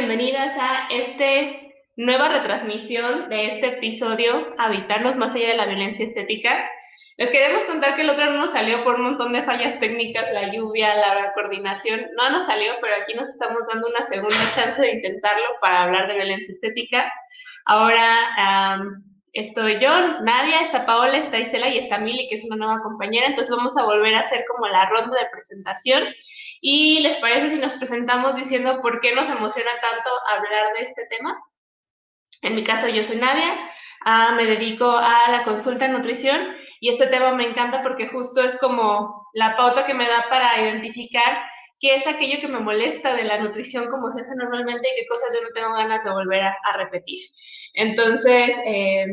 bienvenidas a este nueva retransmisión de este episodio Habitarnos más allá de la violencia estética. Les queremos contar que el otro no nos salió por un montón de fallas técnicas, la lluvia, la coordinación, no nos salió, pero aquí nos estamos dando una segunda chance de intentarlo para hablar de violencia estética. Ahora estoy yo, Nadia, está Paola, está Isela y está Mili, que es una nueva compañera, entonces vamos a volver a hacer como la ronda de presentación ¿Y les parece si nos presentamos diciendo por qué nos emociona tanto hablar de este tema? En mi caso, yo soy Nadia, ah, me dedico a la consulta en nutrición y este tema me encanta porque justo es como la pauta que me da para identificar qué es aquello que me molesta de la nutrición como se hace normalmente y qué cosas yo no tengo ganas de volver a, repetir. Entonces, eh,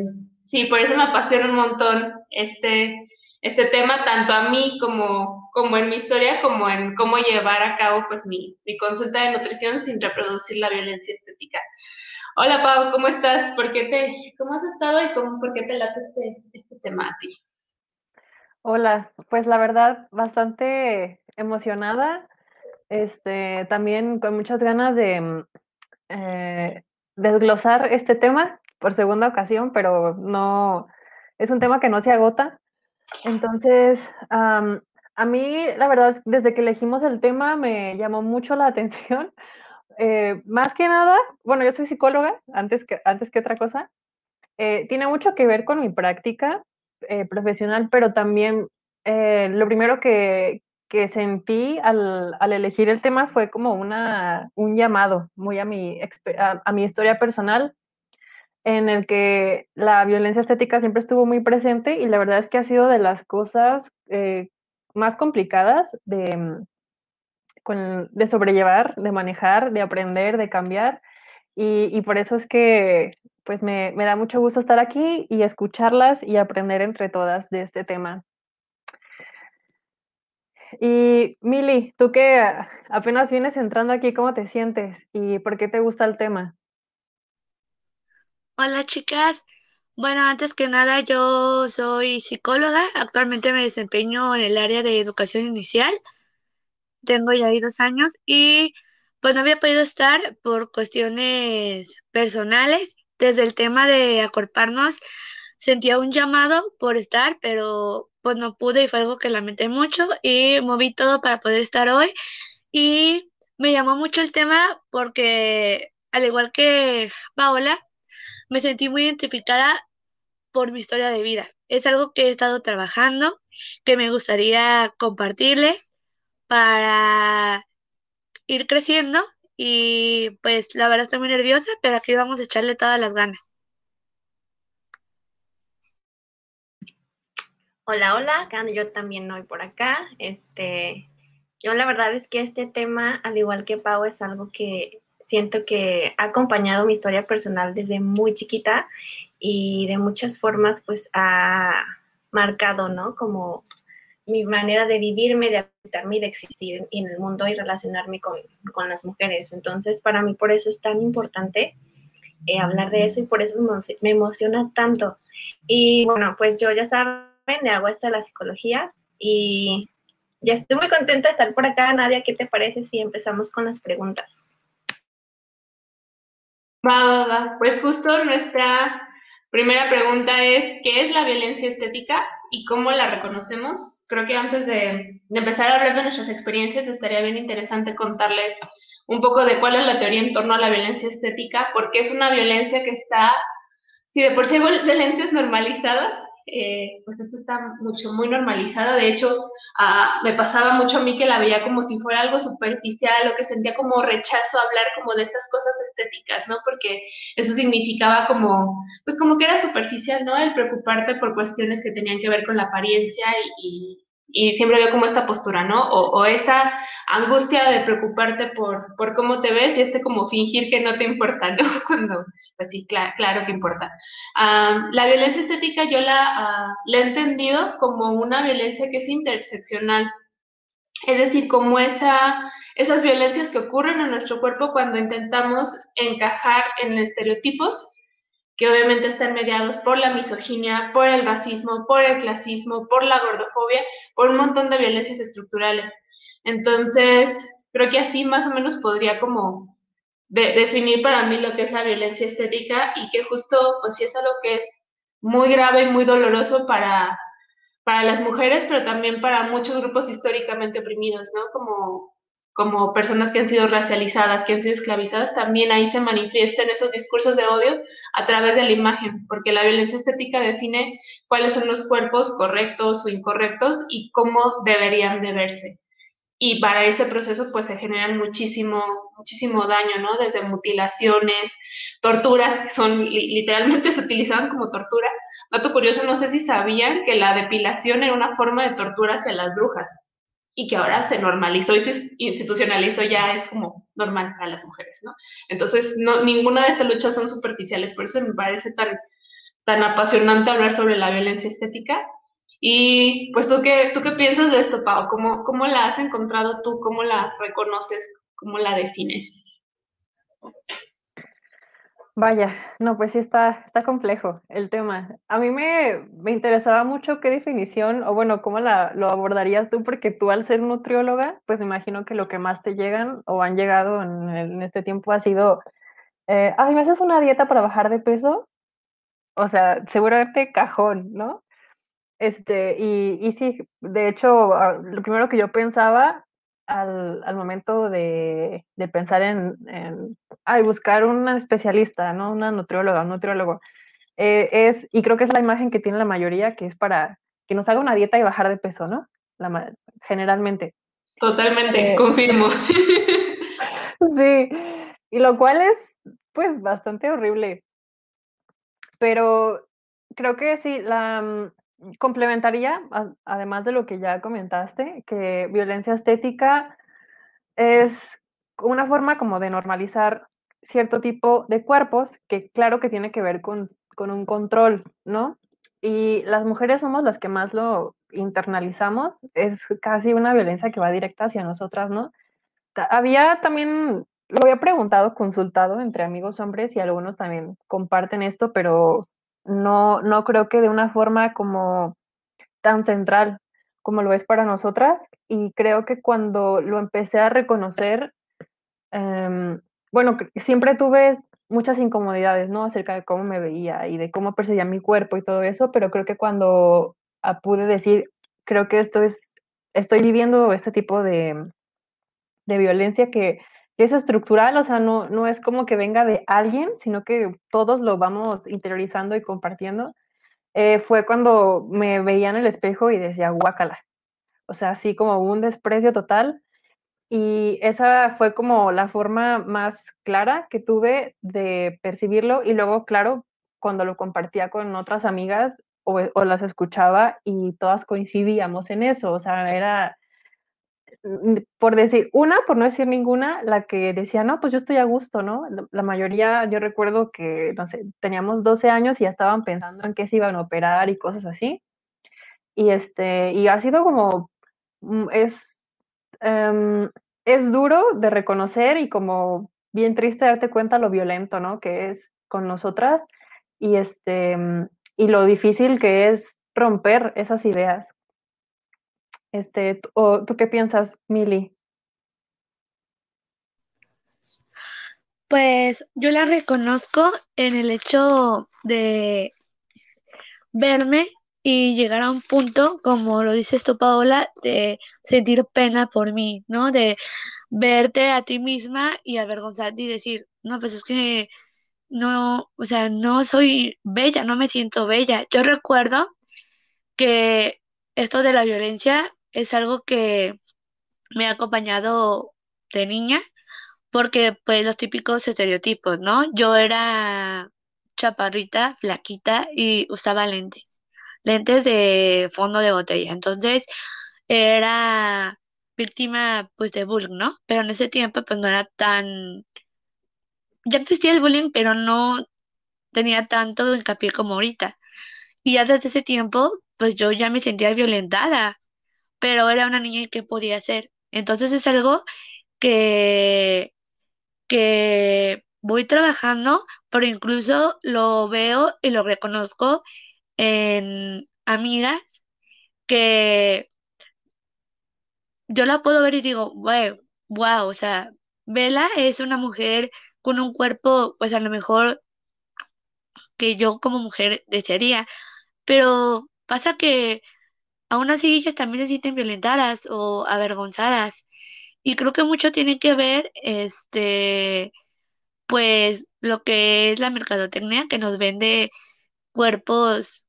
sí, por eso me apasiona un montón este, este tema, tanto a mí como, como en mi historia, como en cómo llevar a cabo pues mi, mi consulta de nutrición sin reproducir la violencia estética. Hola Pau, ¿cómo estás? ¿Por qué te, ¿Cómo has estado y cómo, por qué te late este, este tema a ti? Hola, pues la verdad, bastante emocionada, este, también con muchas ganas de eh, desglosar este tema por segunda ocasión, pero no, es un tema que no se agota, entonces, a mí, la verdad, desde que elegimos el tema me llamó mucho la atención. Eh, más que nada, bueno, yo soy psicóloga, antes que, antes que otra cosa. Eh, tiene mucho que ver con mi práctica eh, profesional, pero también lo primero que, que sentí al, al, elegir el tema fue como una, un llamado muy a mi, a mi historia personal en el que la violencia estética siempre estuvo muy presente y la verdad es que ha sido de las cosas más complicadas de, mm, de sobrellevar, de manejar, de aprender, de cambiar. Y, por eso es que pues me, me, da mucho gusto estar aquí y escucharlas y aprender entre todas de este tema. Y Mili, tú que apenas vienes entrando aquí, ¿cómo te sientes y por qué te gusta el tema? Hola chicas, bueno, antes que nada yo soy psicóloga, actualmente me desempeño en el área de educación inicial, tengo ya ahí dos años y pues no había podido estar por cuestiones personales, desde el tema de acorparnos sentía un llamado por estar, pero pues no pude y fue algo que lamenté mucho y moví todo para poder estar hoy. Y me llamó mucho el tema porque al igual que Paola, me sentí muy identificada por mi historia de vida. Es algo que he estado trabajando, que me gustaría compartirles para ir creciendo y pues la verdad estoy muy nerviosa, pero aquí vamos a echarle todas las ganas. Hola, hola, yo también hoy por acá. Este, yo la verdad es que este tema, al igual que Pau, es algo que siento que ha acompañado mi historia personal desde muy chiquita y de muchas formas pues ha marcado, ¿no? Como mi manera de vivirme, de habitarme y de existir en el mundo y relacionarme con, las mujeres. Entonces, para mí por eso es tan importante eh, hablar de eso y por eso me emociona tanto. Y bueno, pues yo ya saben, me hago esto de la psicología y ya estoy muy contenta de estar por acá. Nadia, ¿qué te parece si empezamos con las preguntas? Va. Pues justo nuestra primera pregunta es, ¿qué es la violencia estética y cómo la reconocemos? Creo que antes de, empezar a hablar de nuestras experiencias, estaría bien interesante contarles un poco de cuál es la teoría en torno a la violencia estética, porque es una violencia que está, si de por sí hay violencias normalizadas, eh, pues esto está mucho, muy normalizado. De hecho, ah, me pasaba mucho a mí que la veía como si fuera algo superficial o que sentía como rechazo a hablar como de estas cosas estéticas, ¿no? Porque eso significaba como, pues como que era superficial, ¿no? El preocuparte por cuestiones que tenían que ver con la apariencia y, y siempre veo como esta postura, ¿no? O, esta angustia de preocuparte por, por, cómo te ves y este como fingir que no te importa, ¿no? Cuando, pues sí, claro que importa. la violencia estética yo la, uh, la he entendido como una violencia que es interseccional, es decir, como esa, esas violencias que ocurren en nuestro cuerpo cuando intentamos encajar en estereotipos que obviamente están mediados por la misoginia, por el racismo, por el clasismo, por la gordofobia, por un montón de violencias estructurales. Entonces, creo que así más o menos podría como definir para mí lo que es la violencia estética y que justo, pues sí es algo que es muy grave y muy doloroso para, para las mujeres, pero también para muchos grupos históricamente oprimidos, ¿no? Como, como personas que han sido racializadas, que han sido esclavizadas, también ahí se manifiestan esos discursos de odio a través de la imagen, porque la violencia estética define cuáles son los cuerpos correctos o incorrectos y cómo deberían de verse y para ese proceso pues se generan muchísimo, muchísimo daño, ¿no? Desde mutilaciones, torturas, que son literalmente se utilizaban como tortura. Dato curioso, no sé si sabían que la depilación era una forma de tortura hacia las brujas y que ahora se normalizó y se institucionalizó ya es como normal a las mujeres, ¿no? Entonces, no, ninguna de estas luchas son superficiales, por eso me parece tan, tan apasionante hablar sobre la violencia estética y pues tú qué, tú qué piensas de esto, Pau, ¿Cómo, ¿Cómo la has encontrado tú? ¿Cómo la reconoces? ¿Cómo la defines? Vaya, no, pues sí está, está complejo el tema. A mí me, me interesaba mucho qué definición, o bueno, cómo la, lo abordarías tú, porque tú al ser nutrióloga, pues imagino que lo que más te llegan o han llegado en, en este tiempo ha sido, eh, ay, ¿me haces una dieta para bajar de peso? O sea, seguramente cajón, ¿no? Este, y, y sí, de hecho, ah, lo primero que yo pensaba al, al momento de, de, pensar en, en ay, buscar una especialista, ¿no? Una nutrióloga, un nutriólogo, eh, es, y creo que es la imagen que tiene la mayoría, que es para que nos haga una dieta y bajar de peso, ¿no? La, generalmente. Totalmente, eh, confirmo. sí, y lo cual es, pues, bastante horrible. Pero creo que sí, la, complementaría, además de lo que ya comentaste, que violencia estética es una forma como de normalizar cierto tipo de cuerpos que claro que tiene que ver con, con un control, ¿no? Y las mujeres somos las que más lo internalizamos, es casi una violencia que va directa hacia nosotras, ¿no? Había también, lo había preguntado, consultado entre amigos hombres y algunos también comparten esto, pero no, no creo que de una forma como tan central como lo es para nosotras. Y creo que cuando lo empecé a reconocer, eh, bueno, siempre tuve muchas incomodidades, ¿no? Acerca de cómo me veía y de cómo percibía mi cuerpo y todo eso, pero creo que cuando pude decir, creo que esto es, estoy viviendo este tipo de, de violencia que es estructural, o sea, no, no es como que venga de alguien, sino que todos lo vamos interiorizando y compartiendo. Eh, fue cuando me veía en el espejo y decía, guácala. O sea, así como un desprecio total. Y esa fue como la forma más clara que tuve de percibirlo. Y luego, claro, cuando lo compartía con otras amigas o, o las escuchaba y todas coincidíamos en eso. O sea, era por decir una, por no decir ninguna, la que decía, no, pues yo estoy a gusto, ¿no? La mayoría, yo recuerdo que, no sé, teníamos 12 años y ya estaban pensando en qué se iban a operar y cosas así. Y, este, y ha sido como, mm, es, um, es duro de reconocer y como bien triste darte cuenta lo violento, ¿no? Que es con nosotras y, este, mm, y lo difícil que es romper esas ideas. Este, ¿o ¿Tú qué piensas, Mili? Pues yo la reconozco en el hecho de verme y llegar a un punto, como lo dices tú, Paola, de sentir pena por mí, ¿no? De verte a ti misma y avergonzarte y decir, no, pues es que no, o sea, no soy bella, no me siento bella. Yo recuerdo que esto de la violencia es algo que me ha acompañado de niña, porque pues los típicos estereotipos, ¿no? Yo era chaparrita, flaquita y usaba lentes, lentes de fondo de botella. Entonces era víctima pues de bullying, ¿no? Pero en ese tiempo pues no era tan... Ya existía el bullying, pero no tenía tanto hincapié como ahorita. Y ya desde ese tiempo pues yo ya me sentía violentada pero era una niña y qué podía hacer. Entonces es algo que, que voy trabajando, pero incluso lo veo y lo reconozco en amigas que yo la puedo ver y digo, wow, wow, o sea, Vela es una mujer con un cuerpo, pues a lo mejor que yo como mujer desearía, pero pasa que aún así ellas también se sienten violentadas o avergonzadas. Y creo que mucho tiene que ver, este, pues, lo que es la mercadotecnia, que nos vende cuerpos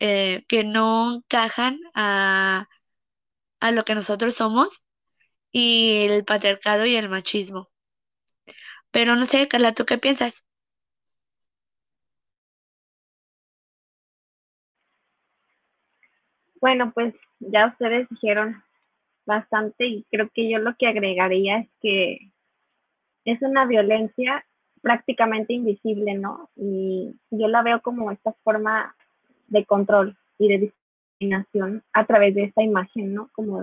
eh, que no encajan a, a lo que nosotros somos y el patriarcado y el machismo. Pero no sé, Carla, ¿tú qué piensas? Bueno, pues ya ustedes dijeron bastante y creo que yo lo que agregaría es que es una violencia prácticamente invisible, ¿no? Y yo la veo como esta forma de control y de discriminación a través de esta imagen, ¿no? Como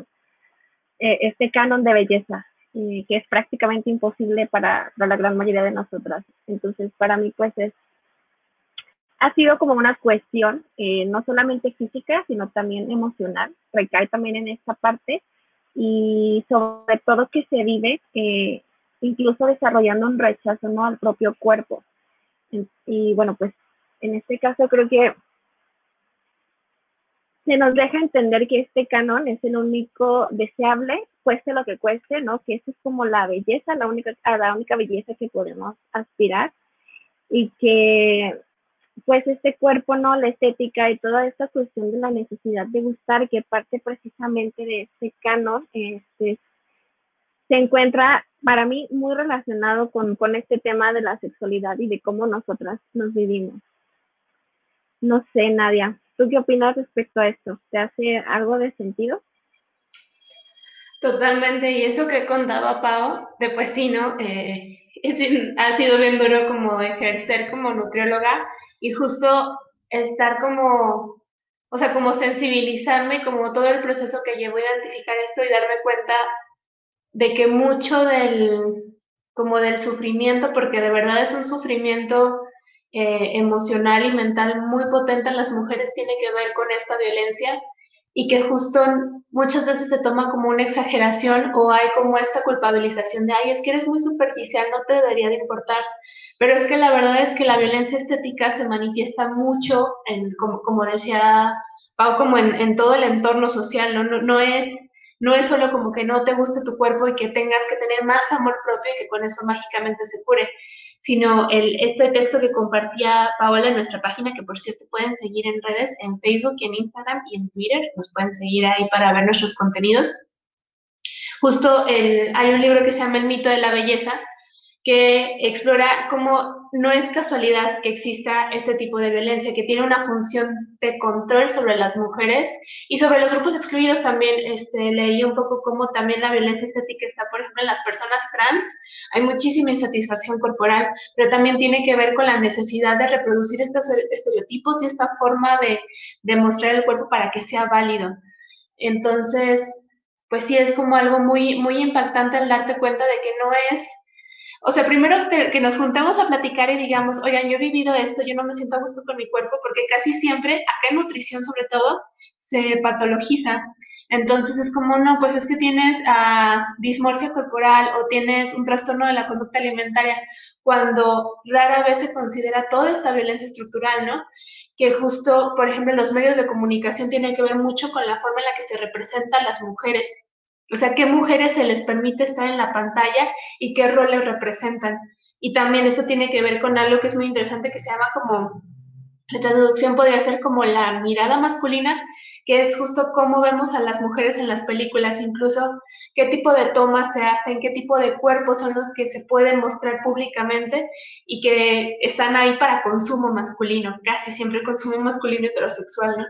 eh, este canon de belleza, que es prácticamente imposible para, para, la gran mayoría de nosotras. Entonces, para mí, pues es ha sido como una cuestión eh, no solamente física, sino también emocional, recae también en esta parte y sobre todo que se vive eh, incluso desarrollando un rechazo al propio cuerpo. Y, bueno, pues en este caso creo que se nos deja entender que este canon es el único deseable, cueste lo que cueste, ¿no? Que esa es como la belleza, la única, la única belleza que podemos aspirar y que pues este cuerpo, ¿no? La estética y toda esta cuestión de la necesidad de gustar, que parte precisamente de este canon, este, se encuentra para mí muy relacionado con, con este tema de la sexualidad y de cómo nosotras nos vivimos. No sé, Nadia, ¿tú qué opinas respecto a esto? ¿Te hace algo de sentido? Totalmente, y eso que contaba Pau, de pues sí, ¿no? Eh, es ha sido bien duro como ejercer como nutrióloga y justo estar como, o sea, como sensibilizarme, como todo el proceso que llevo a identificar esto y darme cuenta de que mucho del, como del sufrimiento, porque de verdad es un sufrimiento eh, emocional y mental muy potente en las mujeres, tiene que ver con esta violencia y que justo muchas veces se toma como una exageración o hay como esta culpabilización de, ay, es que eres muy superficial, no te debería de importar. Pero es que la verdad es que la violencia estética se manifiesta mucho, en, como, como decía Pau, como en, en, todo el entorno social, ¿no? ¿no? No, es, no es solo como que no te guste tu cuerpo y que tengas que tener más amor propio y que con eso mágicamente se cure, sino el, este texto que compartía Paola en nuestra página, que por cierto pueden seguir en redes, en Facebook y en Instagram y en Twitter, nos pueden seguir ahí para ver nuestros contenidos. Justo el, hay un libro que se llama El mito de la belleza, que explora cómo no es casualidad que exista este tipo de violencia, que tiene una función de control sobre las mujeres y sobre los grupos excluidos también. Este, leí un poco cómo también la violencia estética está, por ejemplo, en las personas trans. Hay muchísima insatisfacción corporal, pero también tiene que ver con la necesidad de reproducir estos estereotipos y esta forma de, de mostrar el cuerpo para que sea válido. Entonces, pues sí, es como algo muy, muy impactante el darte cuenta de que no es o sea, primero que, nos juntemos a platicar y digamos, oigan, yo he vivido esto, yo no me siento a gusto con mi cuerpo, porque casi siempre, acá en nutrición sobre todo, se patologiza. Entonces es como, no, pues es que tienes uh, dismorfia corporal o tienes un trastorno de la conducta alimentaria, cuando rara vez se considera toda esta violencia estructural, ¿no? Que justo, por ejemplo, los medios de comunicación tienen que ver mucho con la forma en la que se representan las mujeres. O sea, qué mujeres se les permite estar en la pantalla y qué roles representan. Y también eso tiene que ver con algo que es muy interesante que se llama como, la traducción podría ser como la mirada masculina, que es justo cómo vemos a las mujeres en las películas, incluso qué tipo de tomas se hacen, qué tipo de cuerpos son los que se pueden mostrar públicamente y que están ahí para consumo masculino, casi siempre consumo masculino heterosexual, ¿no?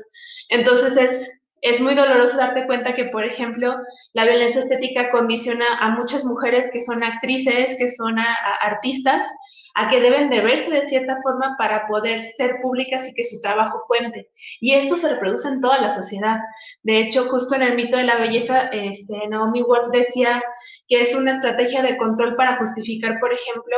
Entonces es es muy doloroso darte cuenta que, por ejemplo, la violencia estética condiciona a muchas mujeres que son actrices, que son artistas, a que deben de verse de cierta forma para poder ser públicas y que su trabajo cuente. Y esto se reproduce en toda la sociedad. De hecho, justo en el mito de la belleza, este, Naomi Wolf decía que es una estrategia de control para justificar, por ejemplo,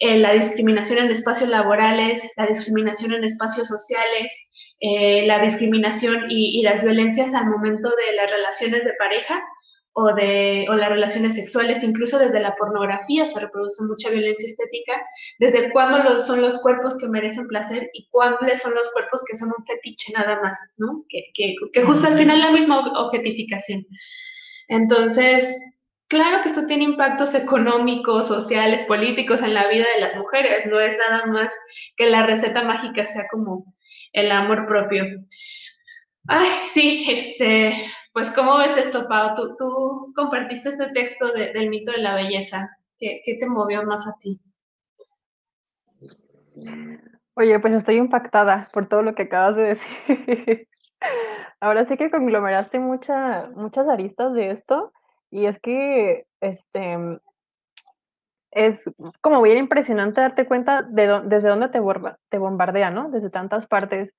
eh, la discriminación en espacios laborales, la discriminación en espacios sociales, eh, la discriminación y, las violencias al momento de las relaciones de pareja o de o las relaciones sexuales, incluso desde la pornografía se reproduce mucha violencia estética, desde cuándo son los cuerpos que merecen placer y cuáles son los cuerpos que son un fetiche nada más, ¿no? Que, que, que justo al final la misma objetificación. Entonces, claro que esto tiene impactos económicos, sociales, políticos en la vida de las mujeres, no es nada más que la receta mágica sea como el amor propio. Ay, sí, este, pues, ¿cómo ves esto, Pau? Tú, compartiste ese texto del mito de la belleza. ¿Qué, ¿Qué, te movió más a ti? Oye, pues estoy impactada por todo lo que acabas de decir. Ahora sí que conglomeraste mucha, muchas aristas de esto y es que este, es como bien impresionante darte cuenta de desde dónde te, bombardea, ¿no? Desde tantas partes.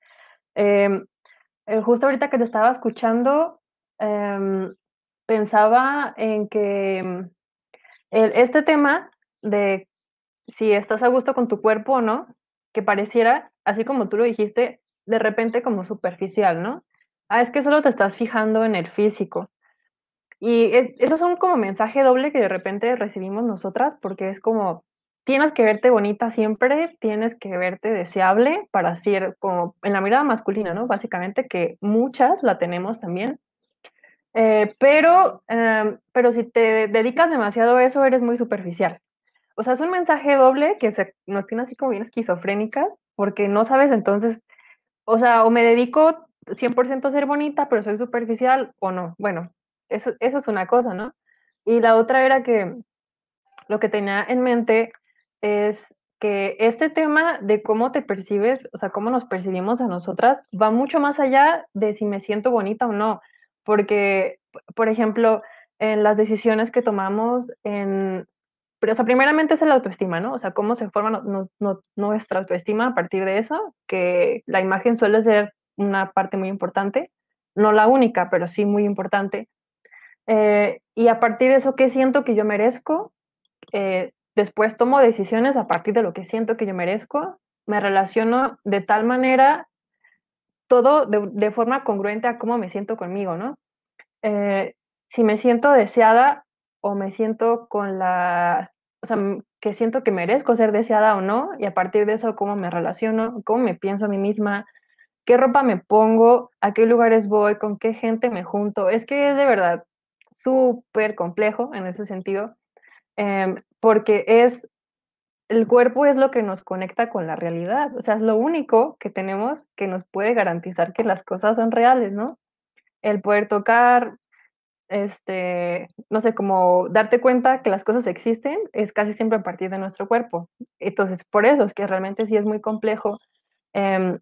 Em, eh, justo ahorita que te estaba escuchando, Em, pensaba en que em, este tema de si estás a gusto con tu cuerpo o no, que pareciera, así como tú lo dijiste, de repente como superficial, ¿no? Ah, es que solo te estás fijando en el físico. Y es un como mensaje doble que de repente recibimos nosotras, porque es como, tienes que verte bonita siempre, tienes que verte deseable para ser como en la mirada masculina, ¿no? Básicamente que muchas la tenemos también. Eh, pero, em, pero si te dedicas demasiado a eso, eres muy superficial. O sea, es un mensaje doble que se, nos tiene así como bien esquizofrénicas, porque no sabes entonces, o sea, o me dedico 100% a ser bonita, pero soy superficial o no. Bueno, eso, eso es una cosa, ¿no? Y la otra era que lo que tenía en mente es que este tema de cómo te percibes, o sea, cómo nos percibimos a nosotras, va mucho más allá de si me siento bonita o no porque, por ejemplo, en las decisiones que tomamos en, pero, o sea, primeramente es la autoestima, ¿no? O sea, cómo se forma nuestra autoestima a partir de eso, que la imagen suele ser una parte muy importante, no la única, pero sí muy importante. Eh, y a partir de eso, ¿qué siento que yo merezco? Eh, después tomo decisiones a partir de lo que siento que yo merezco, me relaciono de tal manera todo de, forma congruente a cómo me siento conmigo, ¿no? Eh, si me siento deseada o me siento con la, o sea, que siento que merezco ser deseada o no, y a partir de eso, cómo me relaciono, cómo me pienso a mí misma, qué ropa me pongo, a qué lugares voy, con qué gente me junto. Es que es de verdad súper complejo en ese sentido, em, porque es el cuerpo es lo que nos conecta con la realidad, o sea, es lo único que tenemos que nos puede garantizar que las cosas son reales, ¿no? El poder tocar, este, no sé, como darte cuenta que las cosas existen es casi siempre a partir de nuestro cuerpo. Entonces, por eso es que realmente sí es muy complejo em,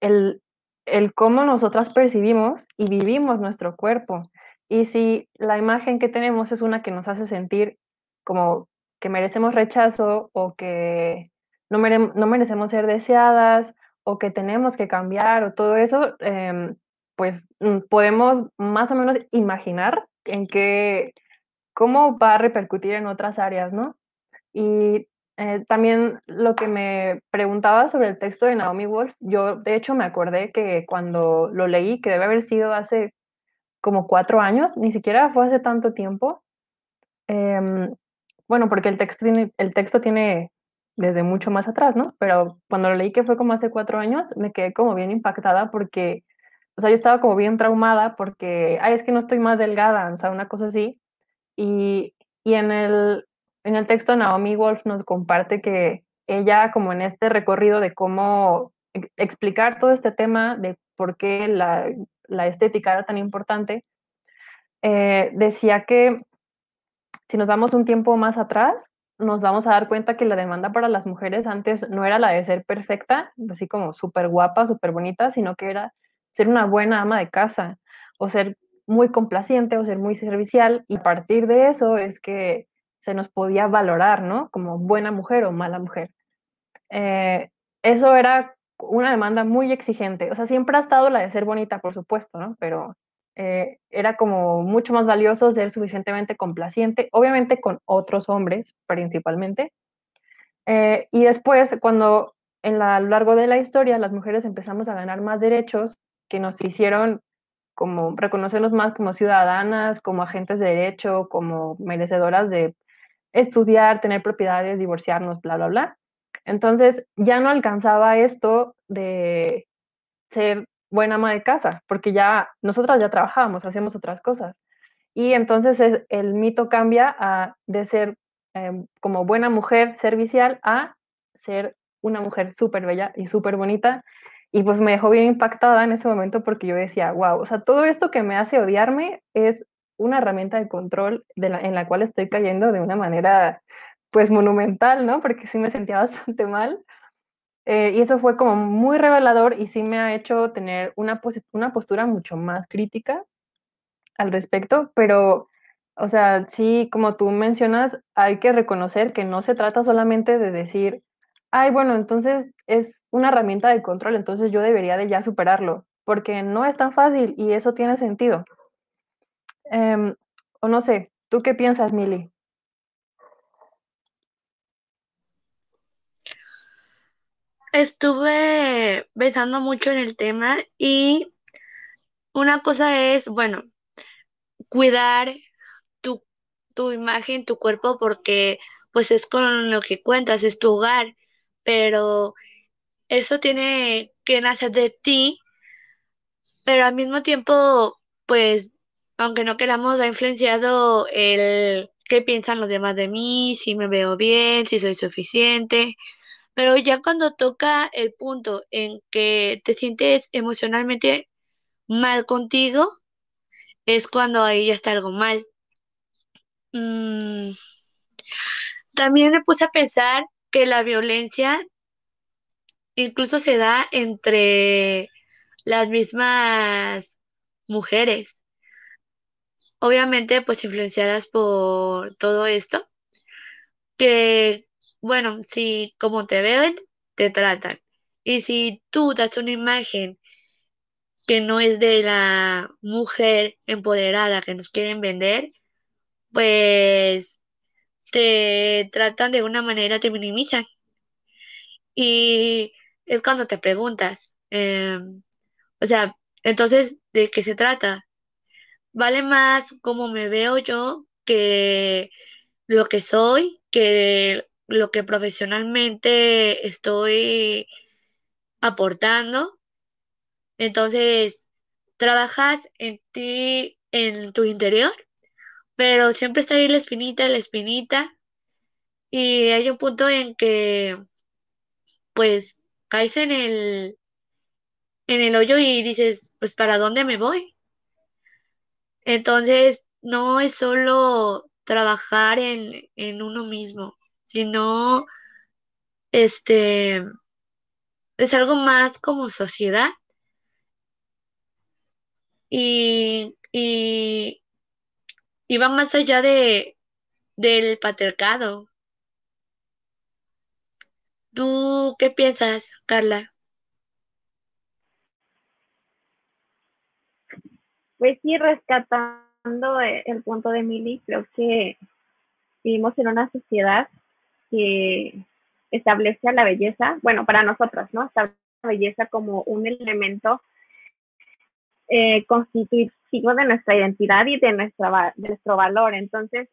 el, el cómo nosotras percibimos y vivimos nuestro cuerpo. Y si la imagen que tenemos es una que nos hace sentir como que merecemos rechazo o que no, merecemos ser deseadas o que tenemos que cambiar o todo eso, em, pues mm, podemos más o menos imaginar en qué, cómo va a repercutir en otras áreas, ¿no? Y eh, también lo que me preguntaba sobre el texto de Naomi Wolf, yo de hecho me acordé que cuando lo leí, que debe haber sido hace como cuatro años, ni siquiera fue hace tanto tiempo, em, bueno, porque el texto tiene, el texto tiene desde mucho más atrás, ¿no? Pero cuando lo leí, que fue como hace cuatro años, me quedé como bien impactada porque, o sea, yo estaba como bien traumada porque, ay, es que no estoy más delgada, o sea, una cosa así. Y, y en, el, en el texto Naomi Wolf nos comparte que ella, como en este recorrido de cómo explicar todo este tema de por qué la, la estética era tan importante, eh, decía que si nos damos un tiempo más atrás, nos vamos a dar cuenta que la demanda para las mujeres antes no era la de ser perfecta, así como súper guapa, súper bonita, sino que era ser una buena ama de casa o ser muy complaciente o ser muy servicial y a partir de eso es que se nos podía valorar, ¿no? Como buena mujer o mala mujer. Eh, eso era una demanda muy exigente, o sea, siempre ha estado la de ser bonita, por supuesto, ¿no? Pero eh, era como mucho más valioso ser suficientemente complaciente, obviamente con otros hombres principalmente. Eh, y después, cuando en la, a lo largo de la historia las mujeres empezamos a ganar más derechos que nos hicieron como reconocernos más como ciudadanas, como agentes de derecho, como merecedoras de estudiar, tener propiedades, divorciarnos, bla, bla, bla. Entonces ya no alcanzaba esto de ser buena ama de casa, porque ya nosotras ya trabajábamos, hacíamos otras cosas. Y entonces el mito cambia a, de ser em, como buena mujer servicial a ser una mujer súper bella y súper bonita. Y pues me dejó bien impactada en ese momento porque yo decía, wow, o sea, todo esto que me hace odiarme es una herramienta de control de la, en la cual estoy cayendo de una manera pues monumental, ¿no? Porque sí me sentía bastante mal. Eh, y eso fue como muy revelador y sí me ha hecho tener una, una postura mucho más crítica al respecto, pero, o sea, sí, como tú mencionas, hay que reconocer que no se trata solamente de decir, ay, bueno, entonces es una herramienta de control, entonces yo debería de ya superarlo, porque no es tan fácil y eso tiene sentido. Em, o no sé, ¿tú qué piensas, Mili? Estuve pensando mucho en el tema y una cosa es, bueno, cuidar tu, tu imagen, tu cuerpo, porque pues es con lo que cuentas, es tu hogar, pero eso tiene que nacer de ti, pero al mismo tiempo, pues, aunque no queramos, ha influenciado el qué piensan los demás de mí, si me veo bien, si soy suficiente. Pero ya cuando toca el punto en que te sientes emocionalmente mal contigo, es cuando ahí ya está algo mal. Mm, también me puse a pensar que la violencia incluso se da entre las mismas mujeres. Obviamente, pues influenciadas por todo esto, que, bueno, si como te ven, te tratan. Y si tú das una imagen que no es de la mujer empoderada que nos quieren vender, pues te tratan de una manera, te minimizan. Y es cuando te preguntas, em, o sea, entonces, ¿de qué se trata? ¿Vale más cómo me veo yo que lo que soy, que lo que profesionalmente estoy aportando? Entonces, trabajas en ti, en tu interior, pero siempre está ahí la espinita, la espinita, y hay un punto en que, pues, caes en el, en el hoyo y dices, pues, ¿para dónde me voy? Entonces, no es solo trabajar en, en uno mismo, sino, este, es algo más como sociedad y, y, va más allá de, del patriarcado. ¿Tú qué piensas, Carla? Pues sí, rescatando el punto de Mili, creo que vivimos en una sociedad que establece la belleza, bueno, para nosotros, ¿no? Establece la belleza como un elemento eh, constitutivo de nuestra identidad y de, nuestra, de nuestro valor. Entonces,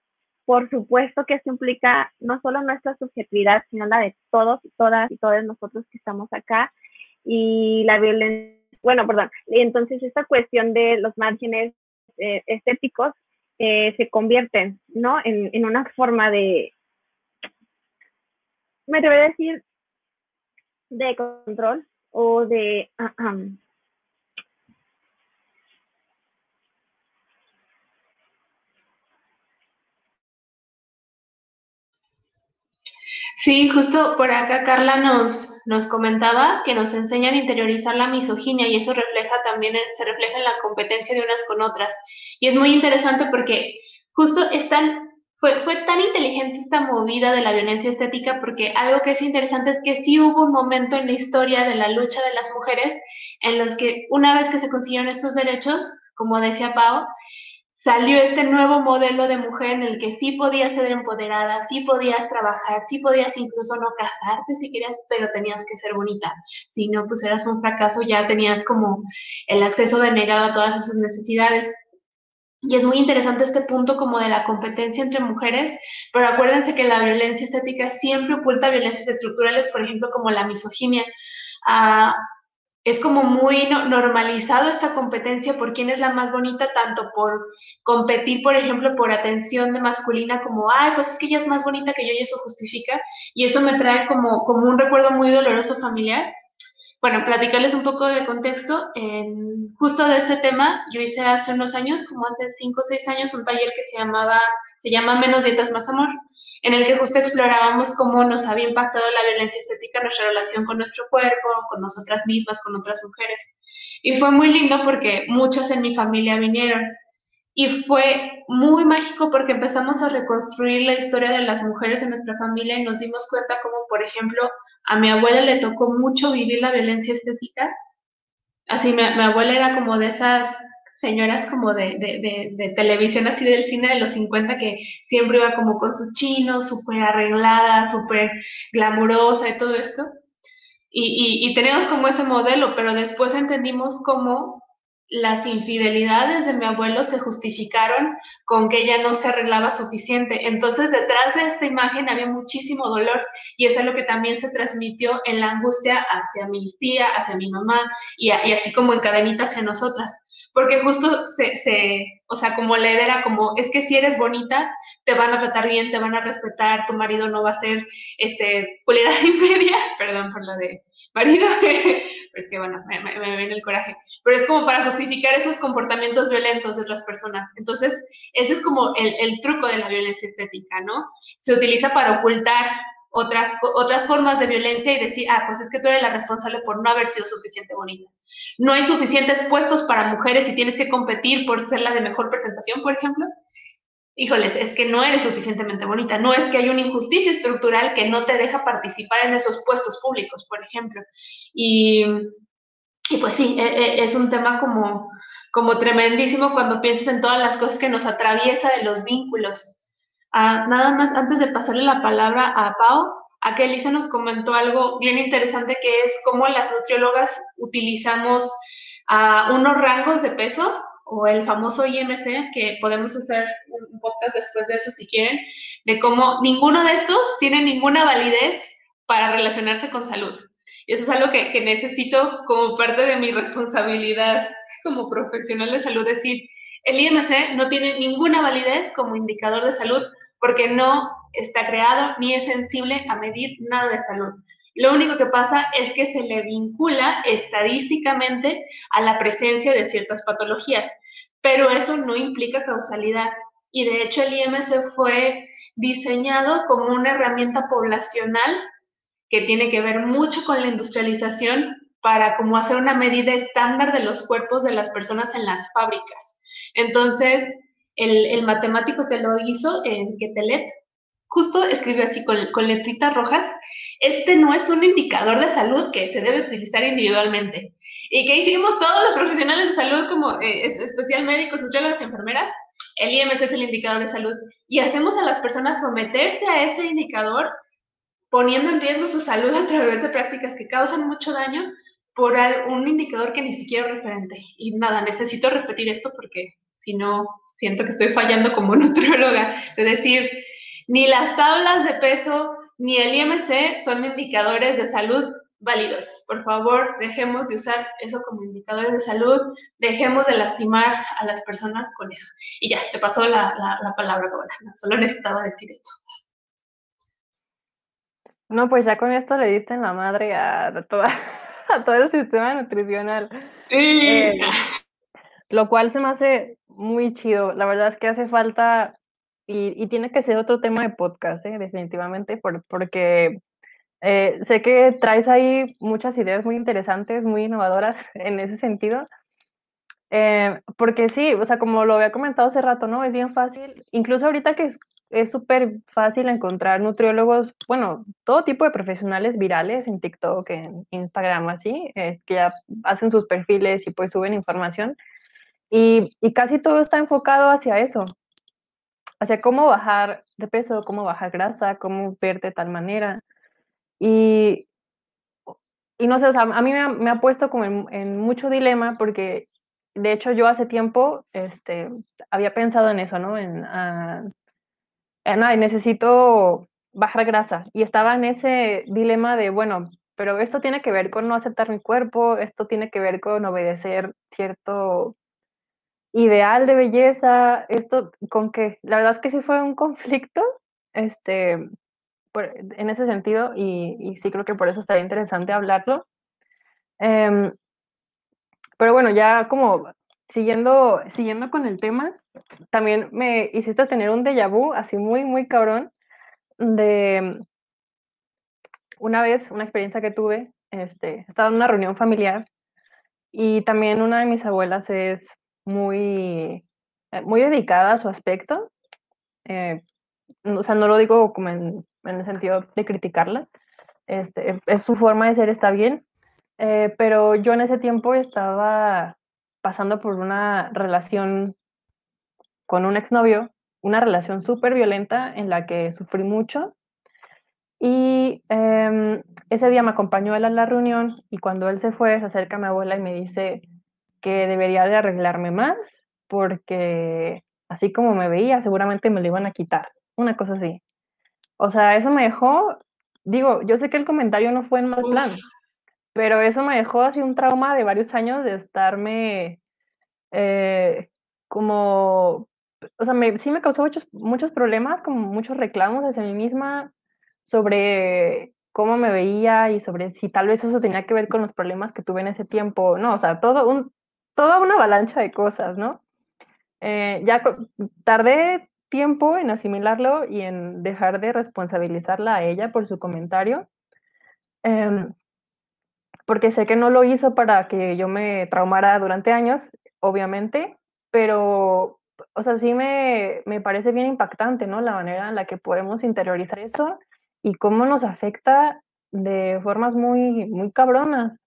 por supuesto que eso implica no solo nuestra subjetividad, sino la de todos y todas y todos nosotros que estamos acá. Y la violencia, bueno, perdón, entonces esta cuestión de los márgenes eh, estéticos eh, se convierten, ¿no? En, en, una forma de, me atrevo a decir, de control o de, uh, Sí, justo por acá Carla nos, nos comentaba que nos enseñan a interiorizar la misoginia y eso refleja también, se refleja en la competencia de unas con otras. Y es muy interesante porque justo están, fue, tan inteligente esta movida de la violencia estética porque algo que es interesante es que sí hubo un momento en la historia de la lucha de las mujeres en los que una vez que se consiguieron estos derechos, como decía Pau, salió este nuevo modelo de mujer en el que sí podías ser empoderada, sí podías trabajar, sí podías incluso no casarte si querías, pero tenías que ser bonita. Si no, pues eras un fracaso, ya tenías como el acceso denegado a todas esas necesidades. Y es muy interesante este punto como de la competencia entre mujeres, pero acuérdense que la violencia estética siempre oculta violencias estructurales, por ejemplo, como la misoginia. Ah, es como muy normalizado esta competencia por quién es la más bonita, tanto por competir, por ejemplo, por atención de masculina, como, ay, pues es que ella es más bonita que yo y eso justifica. Y eso me trae como, como un recuerdo muy doloroso familiar. Bueno, platicarles un poco de contexto. En, justo de este tema, yo hice hace unos años, como hace cinco o seis años, un taller que se llamaba, se llama Menos Dietas, Más Amor en el que justo explorábamos cómo nos había impactado la violencia estética en nuestra relación con nuestro cuerpo, con nosotras mismas, con otras mujeres. Y fue muy lindo porque muchas en mi familia vinieron. Y fue muy mágico porque empezamos a reconstruir la historia de las mujeres en nuestra familia y nos dimos cuenta como, por ejemplo, a mi abuela le tocó mucho vivir la violencia estética. Así, mi, abuela era como de esas señoras como de, de, de, televisión así del cine de los 50 que siempre iba como con su chino, súper arreglada, súper glamurosa y todo esto. Y, y, y, tenemos como ese modelo, pero después entendimos cómo las infidelidades de mi abuelo se justificaron con que ella no se arreglaba suficiente. Entonces, detrás de esta imagen había muchísimo dolor y eso es lo que también se transmitió en la angustia hacia mi tía, hacia mi mamá y, así como en cadenita hacia nosotras porque justo se, se, o sea, como la idea era como, es que si eres bonita, te van a tratar bien, te van a respetar, tu marido no va a ser, este, culera y media, perdón por lo de marido, pero es que bueno, me, me, me viene el coraje, pero es como para justificar esos comportamientos violentos de otras personas. Entonces, ese es como el, el truco de la violencia estética, ¿no? Se utiliza para ocultar otras, otras formas de violencia y decir, ah, pues es que tú eres la responsable por no haber sido suficiente bonita. No hay suficientes puestos para mujeres y tienes que competir por ser la de mejor presentación, por ejemplo. Híjoles, es que no eres suficientemente bonita. No es que hay una injusticia estructural que no te deja participar en esos puestos públicos, por ejemplo. Y, y pues sí, e, e, es un tema como, como tremendísimo cuando piensas en todas las cosas que nos atraviesa de los vínculos Nada más, antes de pasarle la palabra a Pau, que Elisa nos comentó algo bien interesante que es cómo las nutriólogas utilizamos unos rangos de peso o el famoso IMC, que podemos hacer un podcast después de eso si quieren, de cómo ninguno de estos tiene ninguna validez para relacionarse con salud. Y eso es algo que, que necesito como parte de mi responsabilidad como profesional de salud, decir, el IMC no tiene ninguna validez como indicador de salud porque no está creado ni es sensible a medir nada de salud. Lo único que pasa es que se le vincula estadísticamente a la presencia de ciertas patologías, pero eso no implica causalidad. Y de hecho el IMC fue diseñado como una herramienta poblacional que tiene que ver mucho con la industrialización para como hacer una medida estándar de los cuerpos de las personas en las fábricas. Entonces, el, matemático que lo hizo, en Ketelet, justo escribió así con, con, letritas rojas, este no es un indicador de salud que se debe utilizar individualmente. ¿Y que hicimos todos los profesionales de salud, como eh, especial médicos, nutriólogos enfermeras? El IMS es el indicador de salud. Y hacemos a las personas someterse a ese indicador, poniendo en riesgo su salud a través de prácticas que causan mucho daño por un indicador que ni siquiera es referente. Y nada, necesito repetir esto porque si no, siento que estoy fallando como nutrióloga, de decir, ni las tablas de peso ni el IMC son indicadores de salud válidos. Por favor, dejemos de usar eso como indicadores de salud, dejemos de lastimar a las personas con eso. Y ya, te pasó la, la, palabra, Solo necesitaba decir esto. No, pues ya con esto le diste en la madre a, toda, a todo el sistema nutricional. Sí. Eh, lo cual se me hace muy chido. La verdad es que hace falta y, tiene que ser otro tema de podcast, ¿eh? definitivamente, porque eh, sé que traes ahí muchas ideas muy interesantes, muy innovadoras en ese sentido. Eh, porque sí, o sea, como lo había comentado hace rato, ¿no? Es bien fácil, incluso ahorita que es súper fácil encontrar nutriólogos, bueno, todo tipo de profesionales virales en TikTok, en Instagram, así, que ya hacen sus perfiles y pues suben información Y, y casi todo está enfocado hacia eso, hacia cómo bajar de peso, cómo bajar grasa, cómo ver de tal manera. Y, y no sé, o sea, a mí me ha, me ha puesto como en, en, mucho dilema porque, de hecho, yo hace tiempo este, había pensado en eso, ¿no? En, uh, en ay, necesito bajar grasa. Y estaba en ese dilema de, bueno, pero esto tiene que ver con no aceptar mi cuerpo, esto tiene que ver con obedecer cierto ideal de belleza, esto con que la verdad es que sí fue un conflicto, este, por, en ese sentido, y, sí creo que por eso estaría interesante hablarlo. Um, pero bueno, ya como siguiendo, siguiendo con el tema, también me hiciste tener un déjà vu así muy, muy cabrón de una vez, una experiencia que tuve, este, estaba en una reunión familiar y también una de mis abuelas es muy, eh, muy dedicada a su aspecto. Eh, o sea, no lo digo como en, el sentido de criticarla. Este, es su forma de ser, está bien. Eh, pero yo en ese tiempo estaba pasando por una relación con un exnovio, una relación súper violenta en la que sufrí mucho y eh, ese día me acompañó él a la reunión y cuando él se fue, se acerca a mi abuela y me dice que debería de arreglarme más porque así como me veía, seguramente me lo iban a quitar. Una cosa así. O sea, eso me dejó, digo, yo sé que el comentario no fue en mal plan, pero eso me dejó así un trauma de varios años de estarme eh, como, o sea, me, sí me causó muchos, muchos problemas, como muchos reclamos hacia mí misma, sobre cómo me veía y sobre si tal vez eso tenía que ver con los problemas que tuve en ese tiempo, no, o sea, todo un, toda una avalancha de cosas, ¿no? Eh, ya tardé tiempo en asimilarlo y en dejar de responsabilizarla a ella por su comentario, eh, porque sé que no lo hizo para que yo me traumara durante años, obviamente, pero, o sea, sí me, me parece bien impactante, ¿no? La manera en la que podemos interiorizar eso y cómo nos afecta de formas muy, muy cabronas.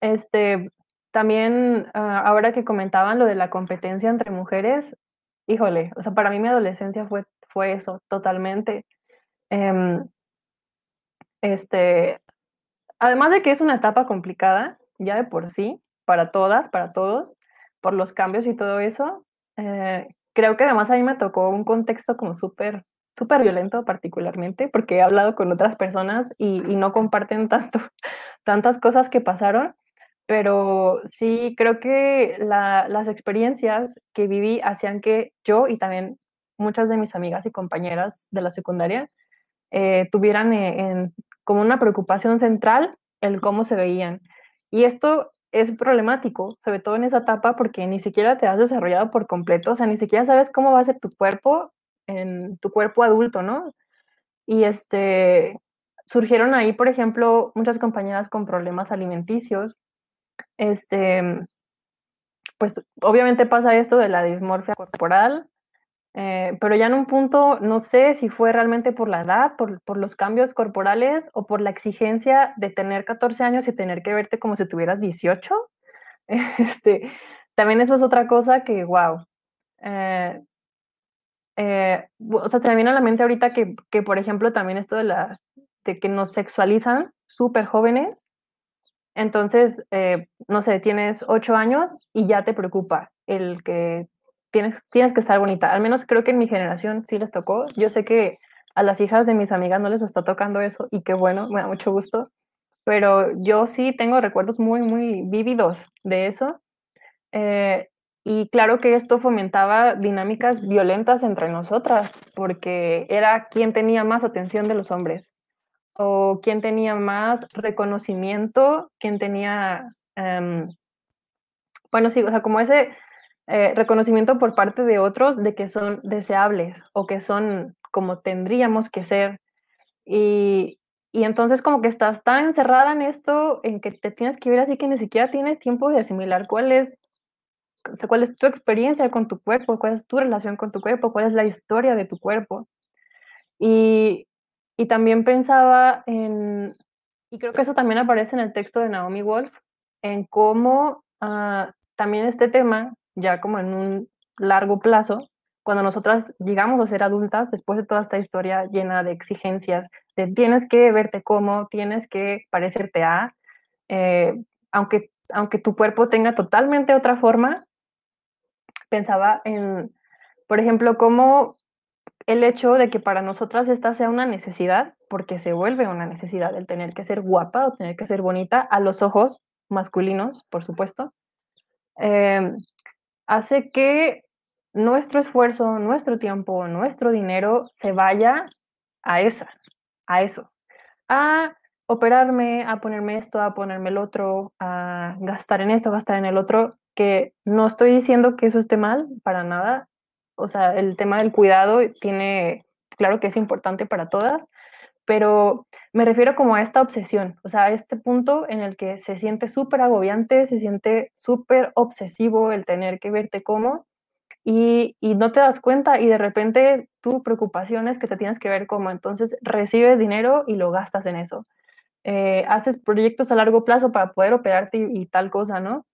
Este, también uh, ahora que comentaban lo de la competencia entre mujeres, híjole, o sea, para mí mi adolescencia fue, fue eso, totalmente. Um, este, además de que es una etapa complicada, ya de por sí, para todas, para todos, por los cambios y todo eso, eh, creo que además a mí me tocó un contexto como súper súper violento particularmente, porque he hablado con otras personas y, y no comparten tanto, tantas cosas que pasaron, pero sí creo que la, las experiencias que viví hacían que yo y también muchas de mis amigas y compañeras de la secundaria eh, tuvieran en, en, como una preocupación central el cómo se veían. Y esto es problemático, sobre todo en esa etapa, porque ni siquiera te has desarrollado por completo, o sea, ni siquiera sabes cómo va a ser tu cuerpo en tu cuerpo adulto, ¿no? Y este, surgieron ahí, por ejemplo, muchas compañeras con problemas alimenticios. Este, pues obviamente pasa esto de la dismorfia corporal, eh, pero ya en un punto no sé si fue realmente por la edad, por, por, los cambios corporales o por la exigencia de tener 14 años y tener que verte como si tuvieras 18. Este, también eso es otra cosa que, wow. Eh, eh, o sea, viene a la mente ahorita que, que, por ejemplo, también esto de, la, de que nos sexualizan súper jóvenes. Entonces, eh, no sé, tienes ocho años y ya te preocupa el que tienes, tienes que estar bonita. Al menos creo que en mi generación sí les tocó. Yo sé que a las hijas de mis amigas no les está tocando eso y qué bueno, me da mucho gusto. Pero yo sí tengo recuerdos muy, muy vívidos de eso. Eh, y claro que esto fomentaba dinámicas violentas entre nosotras, porque era quien tenía más atención de los hombres, o quien tenía más reconocimiento, quien tenía, um, bueno, sí, o sea, como ese eh, reconocimiento por parte de otros de que son deseables o que son como tendríamos que ser. Y, y entonces como que estás tan encerrada en esto, en que te tienes que ver así que ni siquiera tienes tiempo de asimilar cuál es cuál es tu experiencia con tu cuerpo, cuál es tu relación con tu cuerpo, cuál es la historia de tu cuerpo. Y, y también pensaba en, y creo que eso también aparece en el texto de Naomi Wolf, en cómo uh, también este tema ya como en un largo plazo, cuando nosotras llegamos a ser adultas, después de toda esta historia llena de exigencias, de tienes que verte como, tienes que parecerte a, eh, aunque, aunque tu cuerpo tenga totalmente otra forma, pensaba en, por ejemplo, cómo el hecho de que para nosotras esta sea una necesidad, porque se vuelve una necesidad el tener que ser guapa o tener que ser bonita a los ojos masculinos, por supuesto, eh, hace que nuestro esfuerzo, nuestro tiempo, nuestro dinero se vaya a esa, a eso, a operarme, a ponerme esto, a ponerme el otro, a gastar en esto, gastar en el otro, que no estoy diciendo que eso esté mal, para nada. O sea, el tema del cuidado tiene, claro que es importante para todas, pero me refiero como a esta obsesión, o sea, a este punto en el que se siente súper agobiante, se siente súper obsesivo el tener que verte como y, y, no te das cuenta y de repente tu preocupación es que te tienes que ver como, entonces recibes dinero y lo gastas en eso. Eh, haces proyectos a largo plazo para poder operarte y, y tal cosa, ¿no?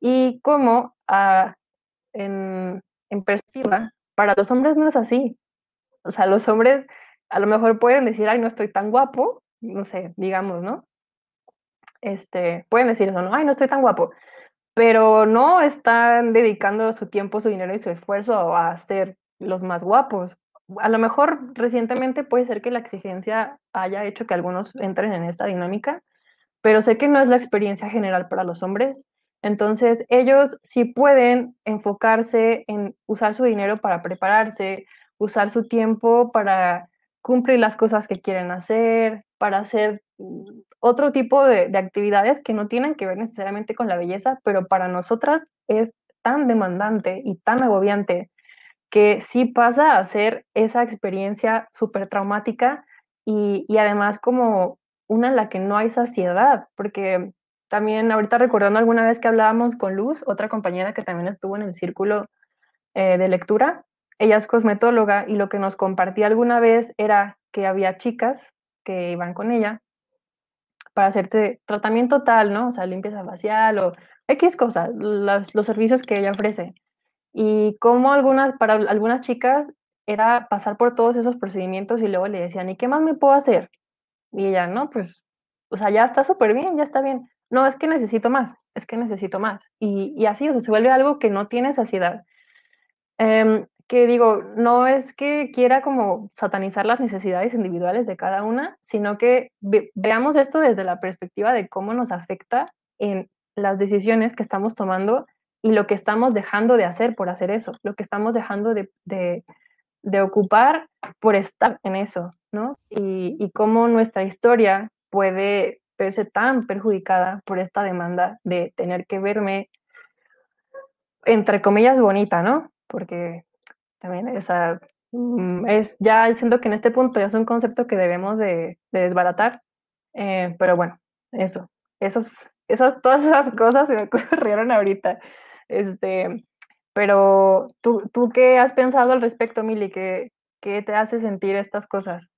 Y como uh, en, en perspectiva, para los hombres no es así. O sea, los hombres a lo mejor pueden decir, ay, no estoy tan guapo, no sé, digamos, ¿no? Este, pueden decir eso, ¿no? Ay, no estoy tan guapo, pero no están dedicando su tiempo, su dinero y su esfuerzo a ser los más guapos. A lo mejor recientemente puede ser que la exigencia haya hecho que algunos entren en esta dinámica, pero sé que no es la experiencia general para los hombres. Entonces, ellos sí pueden enfocarse en usar su dinero para prepararse, usar su tiempo para cumplir las cosas que quieren hacer, para hacer mm, otro tipo de, de, actividades que no tienen que ver necesariamente con la belleza, pero para nosotras es tan demandante y tan agobiante que sí pasa a ser esa experiencia súper traumática y, además como una en la que no hay saciedad, porque también ahorita recordando alguna vez que hablábamos con Luz, otra compañera que también estuvo en el círculo eh, de lectura, ella es cosmetóloga y lo que nos compartía alguna vez era que había chicas que iban con ella para hacerte tratamiento tal, ¿no? O sea, limpieza facial o X cosas, los, servicios que ella ofrece. Y como algunas, para algunas chicas era pasar por todos esos procedimientos y luego le decían, ¿y qué más me puedo hacer? Y ella, no, pues, o sea, ya está súper bien, ya está bien. No, es que necesito más, es que necesito más. Y, y así, o sea, se vuelve algo que no tiene saciedad. Um, que digo, no es que quiera como satanizar las necesidades individuales de cada una, sino que ve veamos esto desde la perspectiva de cómo nos afecta en las decisiones que estamos tomando y lo que estamos dejando de hacer por hacer eso, lo que estamos dejando de, de, de ocupar por estar en eso, ¿no? Y, y cómo nuestra historia puede verse tan perjudicada por esta demanda de tener que verme, entre comillas, bonita, ¿no? Porque también esa mm, es ya siento que en este punto ya es un concepto que debemos de, de desbaratar, eh, pero bueno, eso, esas, esas, todas esas cosas se me ocurrieron ahorita. Este, pero ¿tú, tú qué has pensado al respecto, Mili? ¿Qué, ¿Qué te hace sentir estas cosas?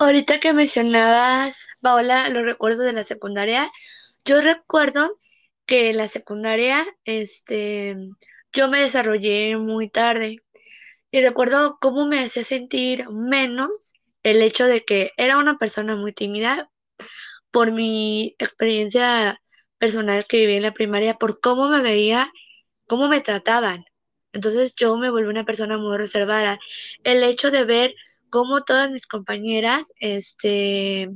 Ahorita que mencionabas, Paola, los recuerdos de la secundaria, yo recuerdo que en la secundaria, este, yo me desarrollé muy tarde y recuerdo cómo me hacía sentir menos el hecho de que era una persona muy tímida por mi experiencia personal que viví en la primaria, por cómo me veía, cómo me trataban. Entonces yo me volví una persona muy reservada. El hecho de ver cómo todas mis compañeras, este,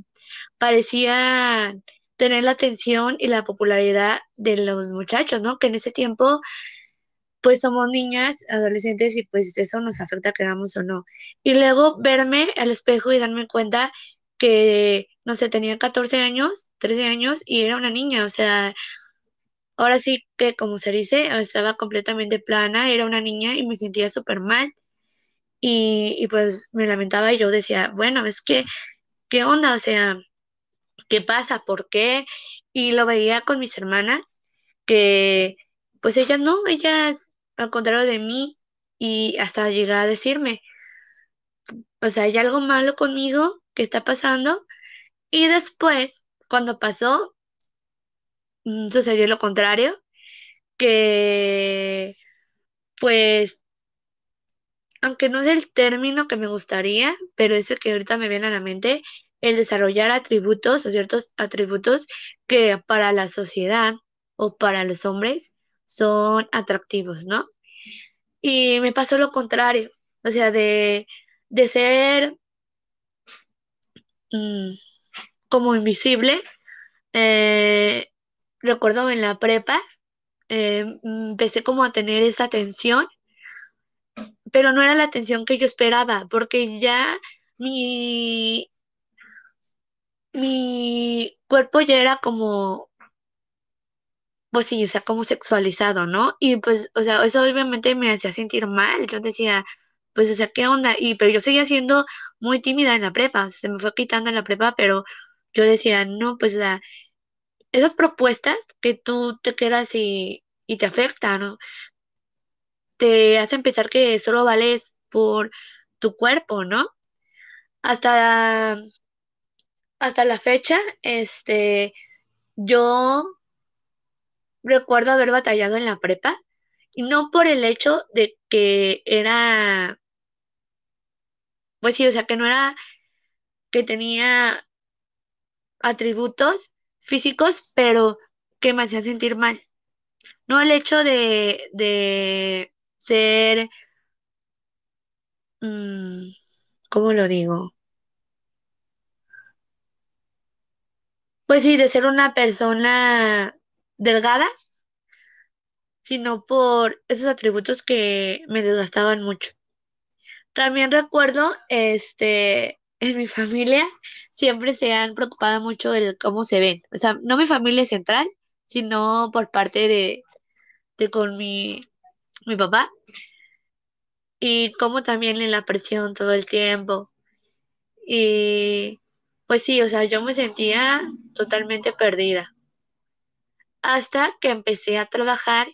parecían tener la atención y la popularidad de los muchachos, ¿no? Que en ese tiempo pues somos niñas, adolescentes y pues eso nos afecta queramos o no. Y luego verme al espejo y darme cuenta que, no sé, tenía 14 años, 13 años y era una niña, o sea, ahora sí que como se dice, estaba completamente plana, era una niña y me sentía súper mal. Y, y pues me lamentaba y yo decía, bueno, es que, ¿qué onda? O sea, ¿qué pasa? ¿Por qué? Y lo veía con mis hermanas, que pues ellas no, ellas al contrario de mí y hasta llegar a decirme, o sea, hay algo malo conmigo que está pasando y después, cuando pasó, mm, sucedió lo contrario, que, pues, aunque no es el término que me gustaría, pero es el que ahorita me viene a la mente, el desarrollar atributos o ciertos atributos que para la sociedad o para los hombres son atractivos, ¿no? Y me pasó lo contrario, o sea, de, de ser mm, como invisible. eh, recuerdo en la prepa, eh, empecé como a tener esa atención, pero no era la atención que yo esperaba, porque ya mi, mi cuerpo ya era como pues sí, o sea, como sexualizado, ¿no? Y pues, o sea, eso obviamente me hacía sentir mal. Yo decía, pues, o sea, ¿qué onda? Y pero yo seguía siendo muy tímida en la prepa, se me fue quitando en la prepa, pero yo decía, no, pues, o sea, esas propuestas que tú te quedas y, y te afectan, ¿no? Te hacen pensar que solo vales por tu cuerpo, ¿no? Hasta, hasta la fecha, este, yo recuerdo haber batallado en la prepa, y no por el hecho de que era, pues sí, o sea, que no era, que tenía atributos físicos, pero que me hacían sentir mal. No el hecho de, de ser, mm, ¿cómo lo digo? Pues sí, de ser una persona delgada, sino por esos atributos que me desgastaban mucho. También recuerdo, este, en mi familia siempre se han preocupado mucho el cómo se ven. O sea, no mi familia central, sino por parte de, de con mi, mi papá. Y como también en la presión todo el tiempo. Y pues sí, o sea, yo me sentía totalmente perdida. Hasta que empecé a trabajar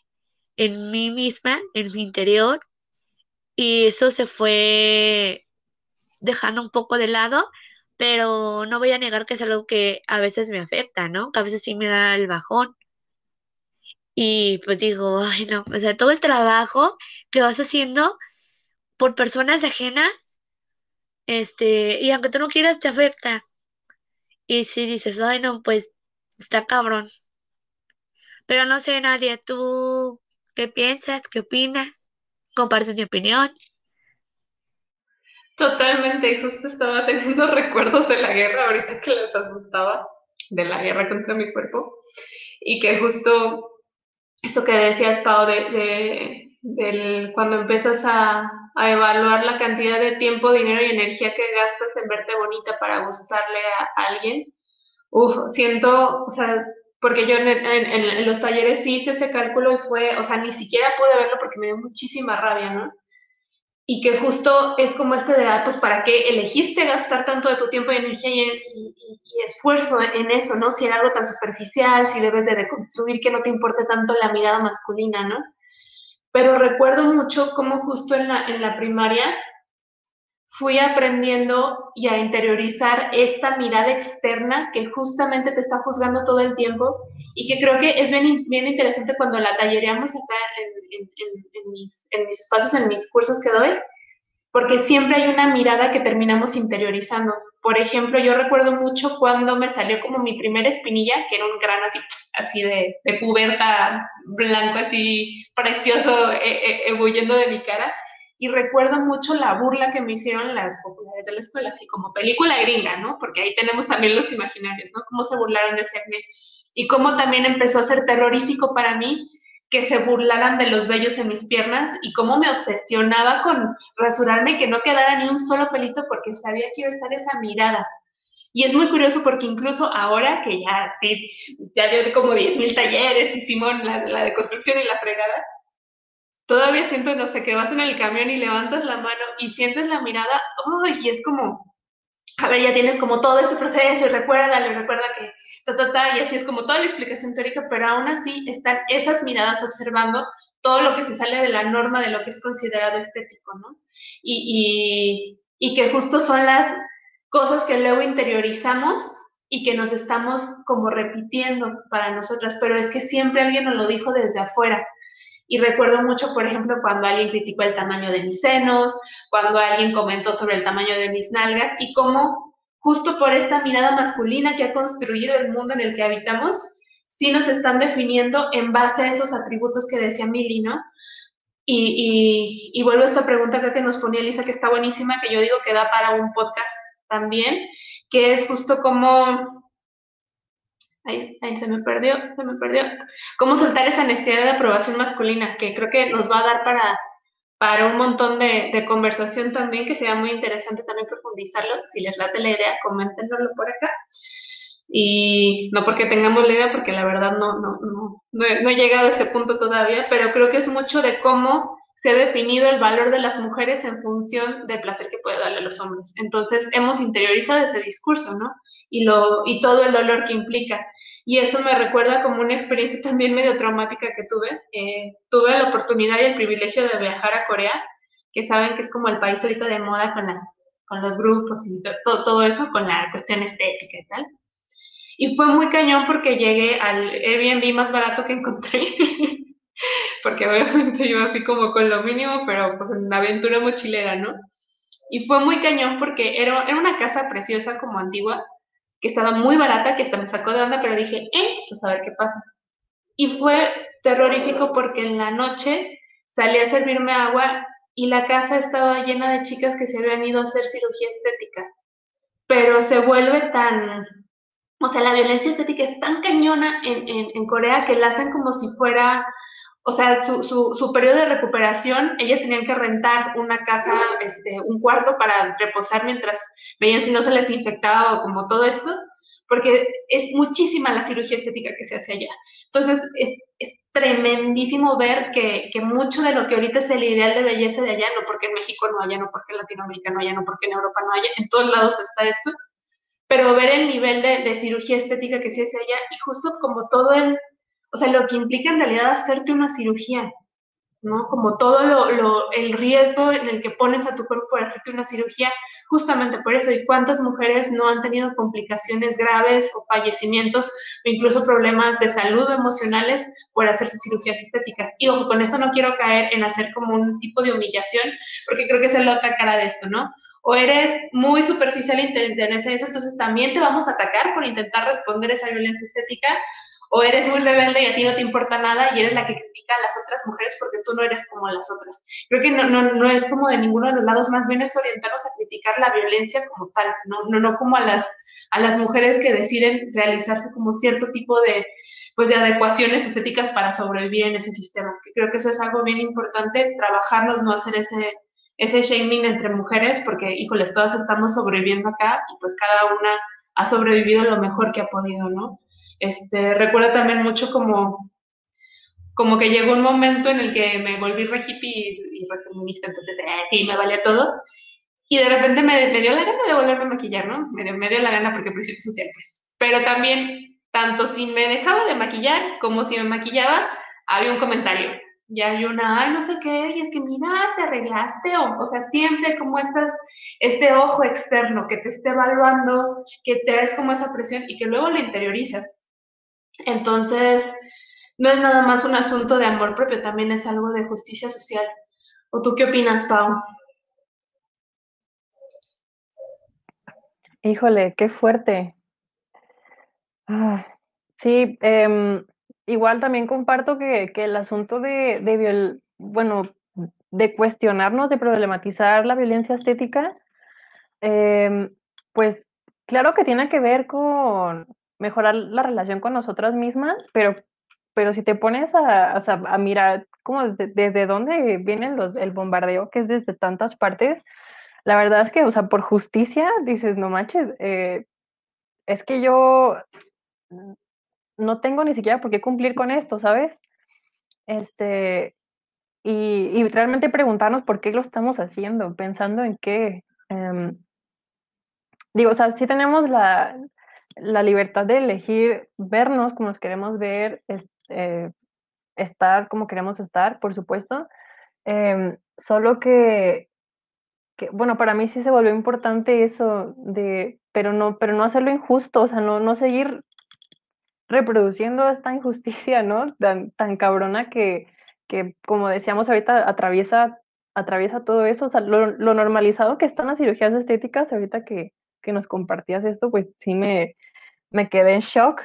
en mí misma, en mi interior, y eso se fue dejando un poco de lado, pero no voy a negar que es algo que a veces me afecta, ¿no? Que a veces sí me da el bajón. Y pues digo, ay, no, o sea, todo el trabajo que vas haciendo por personas ajenas, este, y aunque tú no quieras, te afecta. Y si dices, ay, no, pues está cabrón. Pero no sé, nadie, ¿tú qué piensas? ¿Qué opinas? ¿Compartes mi opinión? Totalmente, justo estaba teniendo recuerdos de la guerra ahorita que les asustaba, de la guerra contra mi cuerpo, y que justo esto que decías, Pau, de, de del, cuando empiezas a, a, evaluar la cantidad de tiempo, dinero y energía que gastas en verte bonita para gustarle a alguien, uff, siento, o sea, porque yo en, en, en, los talleres sí hice ese cálculo y fue, o sea, ni siquiera pude verlo porque me dio muchísima rabia, ¿no? Y que justo es como este de, ah, pues, ¿para qué elegiste gastar tanto de tu tiempo y energía y, esfuerzo en eso, ¿no? Si era algo tan superficial, si debes de deconstruir, que no te importe tanto la mirada masculina, ¿no? Pero recuerdo mucho cómo justo en la, en la primaria fui aprendiendo y a interiorizar esta mirada externa que justamente te está juzgando todo el tiempo y que creo que es bien, bien interesante cuando la tallereamos acá en, en, en, mis, en mis espacios, en mis cursos que doy, porque siempre hay una mirada que terminamos interiorizando. Por ejemplo, yo recuerdo mucho cuando me salió como mi primera espinilla, que era un grano así, así de, de puberta blanco, así precioso, e, e, ebulliendo de mi cara y recuerdo mucho la burla que me hicieron las populares de la escuela, así como película gringa, ¿no? Porque ahí tenemos también los imaginarios, ¿no? Cómo se burlaron de acné y cómo también empezó a ser terrorífico para mí que se burlaran de los vellos en mis piernas y cómo me obsesionaba con rasurarme y que no quedara ni un solo pelito porque sabía que iba a estar esa mirada. Y es muy curioso porque incluso ahora que ya, sí, ya dio como 10.000 talleres, hicimos la, la de construcción y la fregada, todavía siento, no sé, que vas en el camión y levantas la mano y sientes la mirada, y es como, a ver, ya tienes como todo este proceso y recuerda, le recuerda que ta, ta, ta, y así es como toda la explicación teórica, pero aún así están esas miradas observando todo lo que se sale de la norma de lo que es considerado estético, ¿no? Y, y, y que justo son las cosas que luego interiorizamos y que nos estamos como repitiendo para nosotras, pero es que siempre alguien nos lo dijo desde afuera. Y recuerdo mucho, por ejemplo, cuando alguien criticó el tamaño de mis senos, cuando alguien comentó sobre el tamaño de mis nalgas y cómo justo por esta mirada masculina que ha construido el mundo en el que habitamos, sí nos están definiendo en base a esos atributos que decía Mili, ¿no? Y, y, vuelvo a esta pregunta que nos ponía Elisa, que está buenísima, que yo digo que da para un podcast también, que es justo como... Ahí, ahí se me perdió, se me perdió. Cómo soltar esa necesidad de aprobación masculina, que creo que nos va a dar para, para un montón de, conversación también, que sea muy interesante también profundizarlo. Si les late la idea, coméntenlo por acá. Y no porque tengamos la idea, porque la verdad no, no, no, no, he, llegado a ese punto todavía, pero creo que es mucho de cómo se ha definido el valor de las mujeres en función del placer que puede darle a los hombres. Entonces hemos interiorizado ese discurso, ¿no? Y, lo, y todo el dolor que implica. Y eso me recuerda como una experiencia también medio traumática que tuve. Eh, tuve la oportunidad y el privilegio de viajar a Corea, que saben que es como el país ahorita de moda con, las, con los grupos y todo, todo eso, con la cuestión estética y tal. Y fue muy cañón porque llegué al Airbnb más barato que encontré. porque obviamente iba así como con lo mínimo, pero pues en una aventura mochilera, ¿no? Y fue muy cañón porque era, era una casa preciosa como antigua, que estaba muy barata, que hasta me sacó de onda, pero dije, eh, pues a ver qué pasa. Y fue terrorífico porque en la noche salí a servirme agua y la casa estaba llena de chicas que se habían ido a hacer cirugía estética. Pero se vuelve tan, o sea, la violencia estética es tan cañona en, en, Corea que la hacen como si fuera, o sea, su, su, su, periodo de recuperación, ellas tenían que rentar una casa, este, un cuarto para reposar mientras veían si no se les infectaba o como todo esto, porque es muchísima la cirugía estética que se hace allá. Entonces, es, es tremendísimo ver que, que, mucho de lo que ahorita es el ideal de belleza de allá, no porque en México no haya, no porque en Latinoamérica no haya, no porque en Europa no haya, en todos lados está esto, pero ver el nivel de, cirugía estética que se hace allá y justo como todo el, o sea, lo que implica en realidad hacerte una cirugía, ¿no? Como todo lo, el riesgo en el que pones a tu cuerpo para hacerte una cirugía, justamente por eso, y cuántas mujeres no han tenido complicaciones graves o fallecimientos o incluso problemas de salud emocionales por hacerse cirugías estéticas. Y ojo, con esto no quiero caer en hacer como un tipo de humillación, porque creo que es la otra cara de esto, ¿no? o eres muy superficial y te interesa eso, entonces también te vamos a atacar por intentar responder esa violencia estética, o eres muy rebelde y a ti no te importa nada y eres la que critica a las otras mujeres porque tú no eres como las otras. Creo que no, no, no es como de ninguno de los lados, más bien es orientarnos a criticar la violencia como tal, no, no, no como a las, a las mujeres que deciden realizarse como cierto tipo de, pues de adecuaciones estéticas para sobrevivir en ese sistema. Creo que eso es algo bien importante, trabajarnos, no hacer ese ese shaming entre mujeres, porque, híjoles, todas estamos sobreviviendo acá y pues cada una ha sobrevivido lo mejor que ha podido, ¿no? Este, recuerdo también mucho como, como que llegó un momento en el que me volví re hippie y, re feminista, entonces, eh, me valía todo. Y de repente me, dio la gana de volverme a maquillar, ¿no? Me, dio la gana porque presión social, pues. Pero también, tanto si me dejaba de maquillar como si me maquillaba, había un comentario y hay una, ay, no sé qué, y es que mira, te arreglaste, o, o sea, siempre como estás, este ojo externo que te esté evaluando, que das como esa presión y que luego lo interiorizas. Entonces, no es nada más un asunto de amor propio, también es algo de justicia social. ¿O tú qué opinas, Pau? Híjole, qué fuerte. Ah, sí, eh, Igual también comparto que, el asunto de, de bueno, de cuestionarnos, de problematizar la violencia estética, em, pues claro que tiene que ver con mejorar la relación con nosotras mismas, pero, pero si te pones a, a, mirar como desde, dónde vienen los, el bombardeo, que es desde tantas partes, la verdad es que, o sea, por justicia, dices, no manches, eh, es que yo no tengo ni siquiera por qué cumplir con esto, ¿sabes? Este, y, realmente preguntarnos por qué lo estamos haciendo, pensando en qué. Em, digo, o sea, sí tenemos la, libertad de elegir vernos como nos queremos ver, eh, estar como queremos estar, por supuesto, em, solo que que, bueno, para mí sí se volvió importante eso de, pero no, pero no hacerlo injusto, o sea, no, no seguir reproduciendo esta injusticia, ¿no? Tan, tan cabrona que, que, como decíamos ahorita, atraviesa, atraviesa todo eso, o sea, lo, lo normalizado que están las cirugías estéticas, ahorita que, que nos compartías esto, pues sí me, me quedé en shock.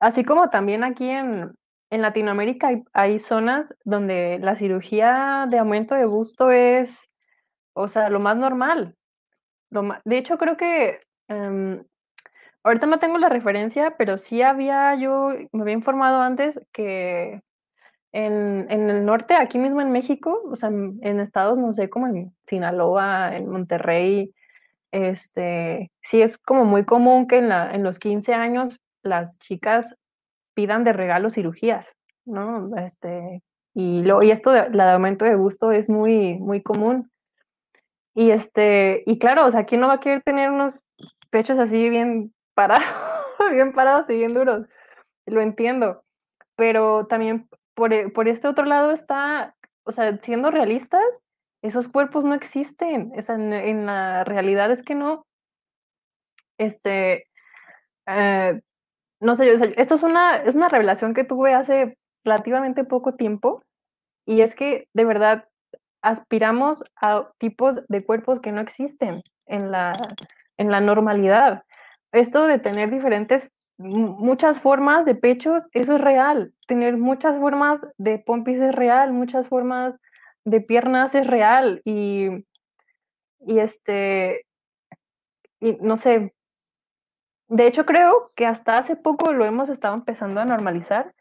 Así como también aquí en, en Latinoamérica hay, hay, zonas donde la cirugía de aumento de busto es, o sea, lo más normal. Lo ma de hecho, creo que um, ahorita no tengo la referencia, pero sí había, yo me había informado antes que en, en, el norte, aquí mismo en México, o sea, en, estados, no sé, como en Sinaloa, en Monterrey, este, sí es como muy común que en, la, en los 15 años las chicas pidan de regalo cirugías, ¿no? Este, y, lo, y esto de, la de aumento de gusto es muy, muy común. Y, este, y claro, o sea, ¿quién no va a querer tener unos pechos así bien parados, bien parados y bien duros? Lo entiendo. Pero también por, e, por este otro lado está, o sea, siendo realistas, esos cuerpos no existen. En, la realidad es que no. Este, eh, no sé, esto es una, es una revelación que tuve hace relativamente poco tiempo y es que de verdad aspiramos a tipos de cuerpos que no existen en la, en la normalidad. Esto de tener diferentes, muchas formas de pechos, eso es real. Tener muchas formas de pompis es real, muchas formas de piernas es real y, y este, y no sé, de hecho creo que hasta hace poco lo hemos estado empezando a normalizar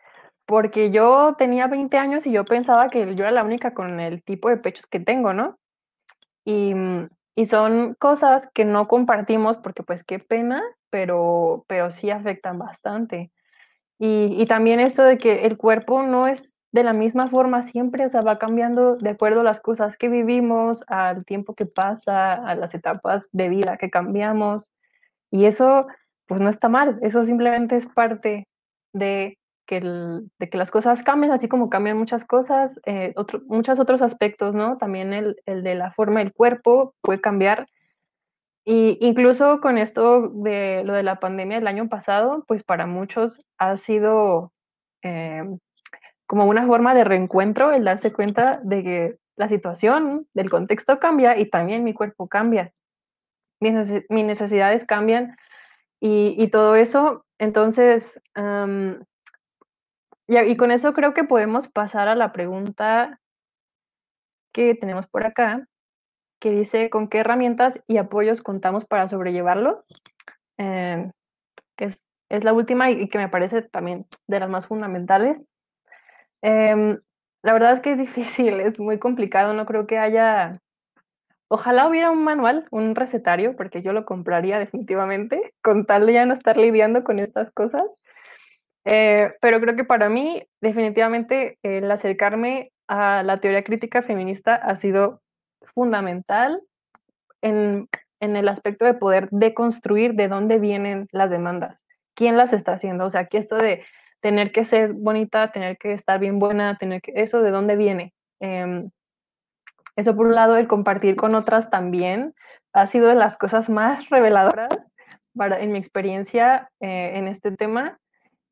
porque yo tenía 20 años y yo pensaba que yo era la única con el tipo de pechos que tengo, ¿no? Y, y son cosas que no compartimos porque pues qué pena, pero, pero sí afectan bastante. Y, y también esto de que el cuerpo no es de la misma forma siempre, o sea, va cambiando de acuerdo a las cosas que vivimos, al tiempo que pasa, a las etapas de vida que cambiamos. Y eso, pues no está mal, eso simplemente es parte de que, el, de que las cosas cambien, así como cambian muchas cosas, eh, muchos otros aspectos, ¿no? También el, el, de la forma del cuerpo puede cambiar. Y incluso con esto de lo de la pandemia del año pasado, pues para muchos ha sido eh, como una forma de reencuentro el darse cuenta de que la situación del contexto cambia y también mi cuerpo cambia. Mis, mis necesidades cambian y, todo eso. Entonces, y, con eso creo que podemos pasar a la pregunta que tenemos por acá, que dice, ¿con qué herramientas y apoyos contamos para sobrellevarlo? Eh, que es, es, la última y, que me parece también de las más fundamentales. Eh, la verdad es que es difícil, es muy complicado, no creo que haya... Ojalá hubiera un manual, un recetario, porque yo lo compraría definitivamente, con tal de ya no estar lidiando con estas cosas. Eh, pero creo que para mí, definitivamente, el acercarme a la teoría crítica feminista ha sido fundamental en, en, el aspecto de poder deconstruir de dónde vienen las demandas, quién las está haciendo. O sea, aquí esto de tener que ser bonita, tener que estar bien buena, tener que, eso de dónde viene. Eh, eso por un lado, el compartir con otras también ha sido de las cosas más reveladoras para, en mi experiencia eh, en este tema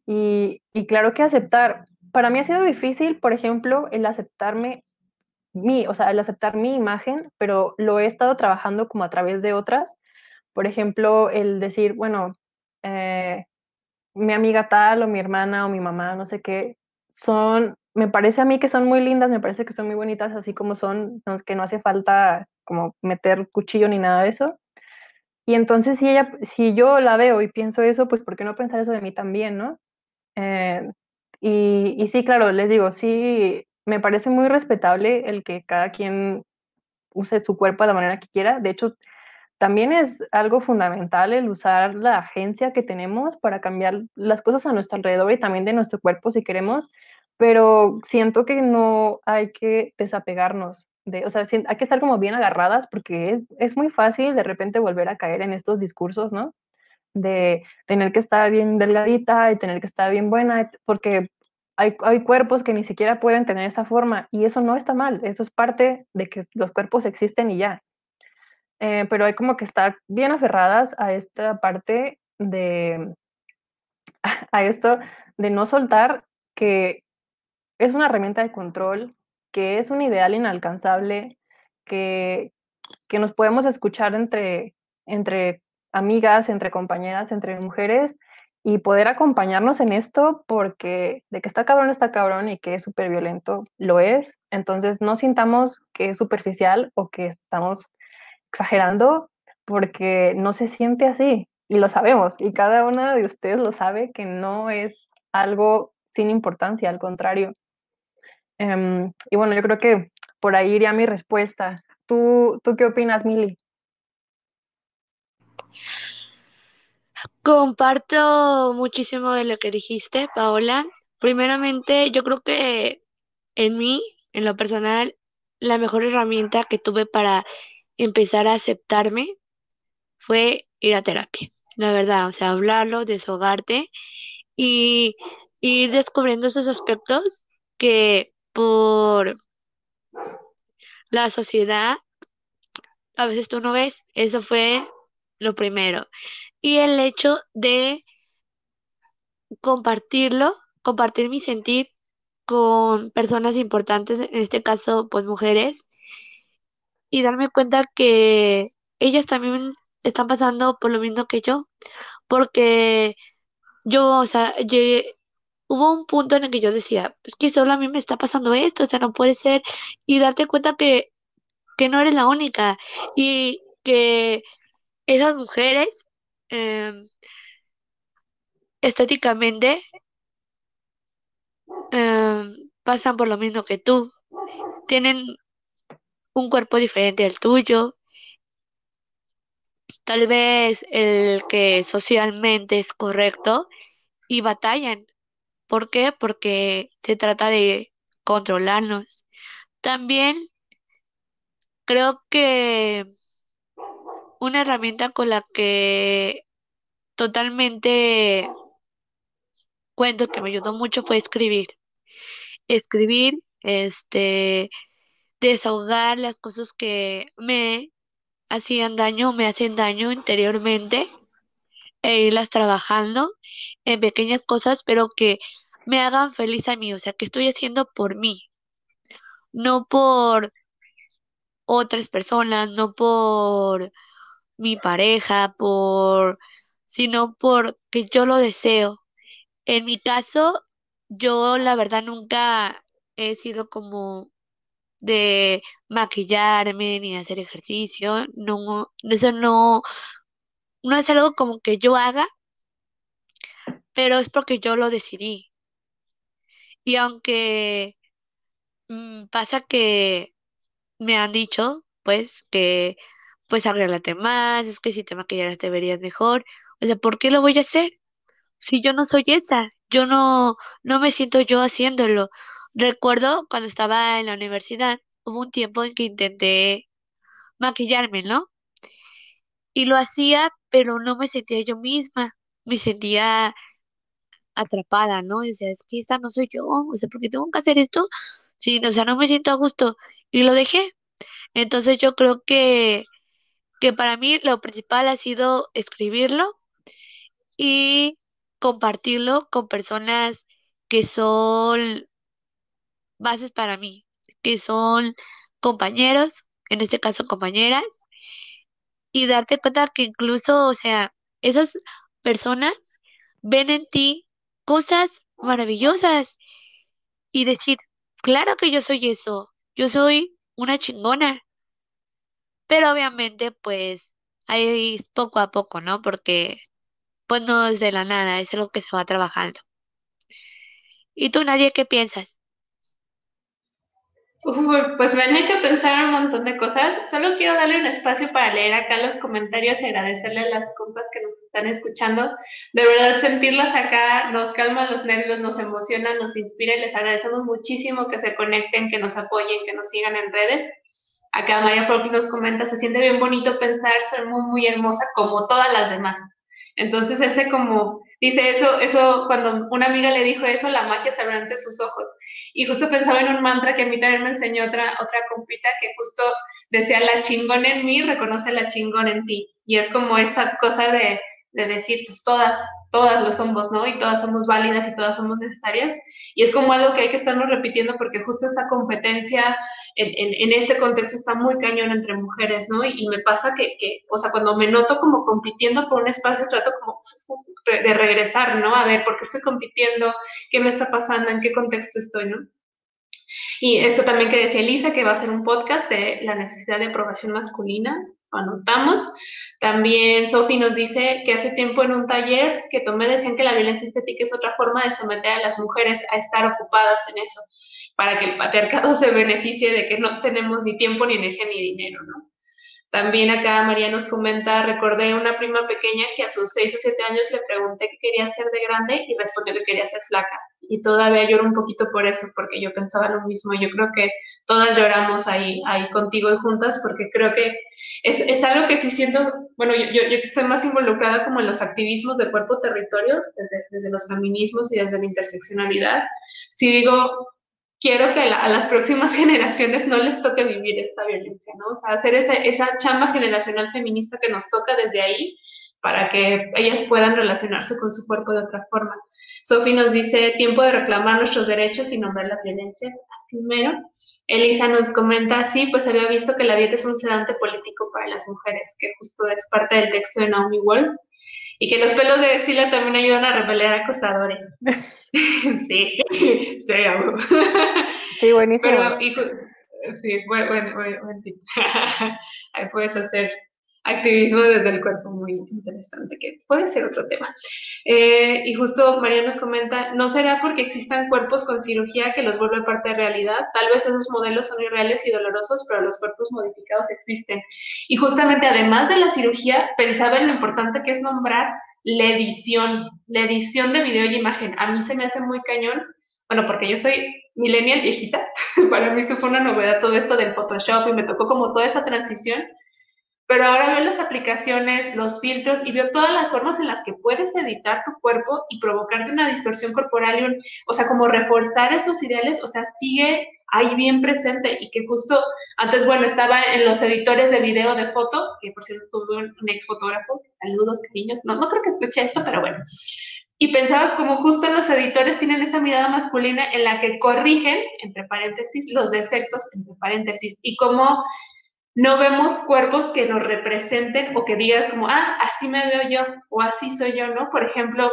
y, y, claro que aceptar, para mí ha sido difícil, por ejemplo, el aceptarme mi, o sea, el aceptar mi imagen, pero lo he estado trabajando como a través de otras. Por ejemplo, el decir, bueno, eh, mi amiga tal o mi hermana o mi mamá, no sé qué, son, me parece a mí que son muy lindas, me parece que son muy bonitas, así como son, que no hace falta como meter cuchillo ni nada de eso. Y entonces si ella, si yo la veo y pienso eso, pues ¿por qué no pensar eso de mí también, no? Eh, y, y, sí, claro, les digo, sí, me parece muy respetable el que cada quien use su cuerpo de la manera que quiera. De hecho, también es algo fundamental el usar la agencia que tenemos para cambiar las cosas a nuestro alrededor y también de nuestro cuerpo si queremos, pero siento que no hay que desapegarnos. De, o sea, hay que estar como bien agarradas porque es, es muy fácil de repente volver a caer en estos discursos, ¿no? de tener que estar bien delgadita y tener que estar bien buena, porque hay, hay, cuerpos que ni siquiera pueden tener esa forma y eso no está mal, eso es parte de que los cuerpos existen y ya. Eh, pero hay como que estar bien aferradas a esta parte de, a esto de no soltar que es una herramienta de control, que es un ideal inalcanzable, que, que nos podemos escuchar entre, entre amigas, entre compañeras, entre mujeres y poder acompañarnos en esto porque de que está cabrón, está cabrón y que es súper violento, lo es. Entonces no sintamos que es superficial o que estamos exagerando porque no se siente así y lo sabemos y cada una de ustedes lo sabe que no es algo sin importancia, al contrario. Em, y bueno, yo creo que por ahí iría mi respuesta. ¿Tú, tú qué opinas, Mili? Comparto muchísimo de lo que dijiste, Paola. Primeramente, yo creo que en mí, en lo personal, la mejor herramienta que tuve para empezar a aceptarme fue ir a terapia. La verdad, o sea, hablarlo, desahogarte y ir descubriendo esos aspectos que por la sociedad a veces tú no ves. Eso fue lo primero. Y el hecho de compartirlo, compartir mi sentir con personas importantes, en este caso, pues mujeres, y darme cuenta que ellas también están pasando por lo mismo que yo, porque yo, o sea, llegué, hubo un punto en el que yo decía, es que solo a mí me está pasando esto, o sea, no puede ser, y darte cuenta que, que no eres la única, y que esas mujeres em, estéticamente em, pasan por lo mismo que tú, tienen un cuerpo diferente al tuyo, tal vez el que socialmente es correcto y batallan. ¿Por qué? Porque se trata de controlarnos. También creo que una herramienta con la que totalmente cuento que me ayudó mucho fue escribir. Escribir, este, desahogar las cosas que me hacían daño, me hacen daño interiormente e irlas trabajando en pequeñas cosas, pero que me hagan feliz a mí, o sea, que estoy haciendo por mí, no por otras personas, no por mi pareja, por, sino porque yo lo deseo. En mi caso, yo la verdad nunca he sido como de maquillarme ni hacer ejercicio, no, eso no, no es algo como que yo haga, pero es porque yo lo decidí. Y aunque mm, pasa que me han dicho, pues, que pues arréglate más, es que si te maquillaras te verías mejor. O sea, ¿por qué lo voy a hacer? Si yo no soy esa, yo no, no me siento yo haciéndolo. Recuerdo cuando estaba en la universidad, hubo un tiempo en que intenté maquillarme, ¿no? Y lo hacía, pero no me sentía yo misma, me sentía atrapada, ¿no? O sea, es que esta no soy yo, o sea, ¿por qué tengo que hacer esto? Sí, o sea, no me siento a gusto y lo dejé. Entonces yo creo que, que para mí lo principal ha sido escribirlo y compartirlo con personas que son bases para mí, que son compañeros, en este caso compañeras, y darte cuenta que incluso, o sea, esas personas ven en ti cosas maravillosas y decir, claro que yo soy eso, yo soy una chingona. Pero obviamente, pues, ahí poco a poco, ¿no? Porque, pues, no es de la nada, es algo que se va trabajando. ¿Y tú, Nadie, qué piensas? Pues me han hecho pensar un montón de cosas. Solo quiero darle un espacio para leer acá los comentarios y agradecerle a las compas que nos están escuchando. De verdad, sentirlas acá nos calma los nervios, nos emociona, nos inspira y les agradecemos muchísimo que se conecten, que nos apoyen, que nos sigan en redes. Acá María Folk nos comenta, se siente bien bonito pensar, soy muy, muy hermosa como todas las demás. Entonces ese como, dice eso, eso, cuando una amiga le dijo eso, la magia se abrió ante sus ojos. Y justo pensaba en un mantra que a mí también me enseñó otra, otra compita que justo decía, la chingón en mí reconoce la chingón en ti. Y es como esta cosa de, de decir, pues todas, todas lo somos, ¿no? Y todas somos válidas y todas somos necesarias. Y es como algo que hay que estarnos repitiendo porque justo esta competencia en, en, este contexto está muy cañón entre mujeres, ¿no? Y, me pasa que, que, o sea, cuando me noto como compitiendo por un espacio, trato como de regresar, ¿no? A ver, ¿por qué estoy compitiendo? ¿Qué me está pasando? ¿En qué contexto estoy, ¿no? Y esto también que decía Elisa, que va a ser un podcast de la necesidad de aprobación masculina, anotamos. También Sofi nos dice que hace tiempo en un taller que tomé decían que la violencia estética es otra forma de someter a las mujeres a estar ocupadas en eso, para que el patriarcado se beneficie de que no tenemos ni tiempo, ni energía, ni dinero, ¿no? También acá María nos comenta, recordé una prima pequeña que a sus seis o siete años le pregunté qué quería ser de grande y respondió que quería ser flaca. Y todavía lloro un poquito por eso, porque yo pensaba lo mismo. Yo creo que todas lloramos ahí, ahí contigo y juntas, porque creo que es, es algo que sí siento, bueno, yo, yo, yo, estoy más involucrada como en los activismos de cuerpo-territorio, desde, desde, los feminismos y desde la interseccionalidad, sí digo, quiero que a, las próximas generaciones no les toque vivir esta violencia, ¿no? O sea, hacer esa, esa chamba generacional feminista que nos toca desde ahí para que ellas puedan relacionarse con su cuerpo de otra forma. Sofi nos dice, tiempo de reclamar nuestros derechos y nombrar las violencias, así mero. Elisa nos comenta, sí, pues había visto que la dieta es un sedante político para las mujeres, que justo es parte del texto de Naomi Wolf, y que los pelos de axila también ayudan a repeler acosadores. sí, sí, Sí, buenísimo. Pero, sí, bueno, bueno, bueno, Ahí puedes hacer activismo desde el cuerpo muy interesante, que puede ser otro tema. Eh, y justo María nos comenta, ¿no será porque existan cuerpos con cirugía que los vuelve parte de realidad? Tal vez esos modelos son irreales y dolorosos, pero los cuerpos modificados existen. Y justamente además de la cirugía, pensaba en lo importante que es nombrar la edición, la edición de video y imagen. A mí se me hace muy cañón, bueno, porque yo soy millennial viejita, para mí eso fue una novedad todo esto del Photoshop y me tocó como toda esa transición pero ahora veo las aplicaciones, los filtros y veo todas las formas en las que puedes editar tu cuerpo y provocarte una distorsión corporal, y un, o sea, como reforzar esos ideales, o sea, sigue ahí bien presente y que justo antes, bueno, estaba en los editores de video de foto, que por cierto tuve un, ex fotógrafo, saludos, cariños, no, no creo que escuche esto, pero bueno, y pensaba como justo los editores tienen esa mirada masculina en la que corrigen, entre paréntesis, los defectos, entre paréntesis, y como no vemos cuerpos que nos representen o que digas como, ah, así me veo yo o así soy yo, ¿no? Por ejemplo,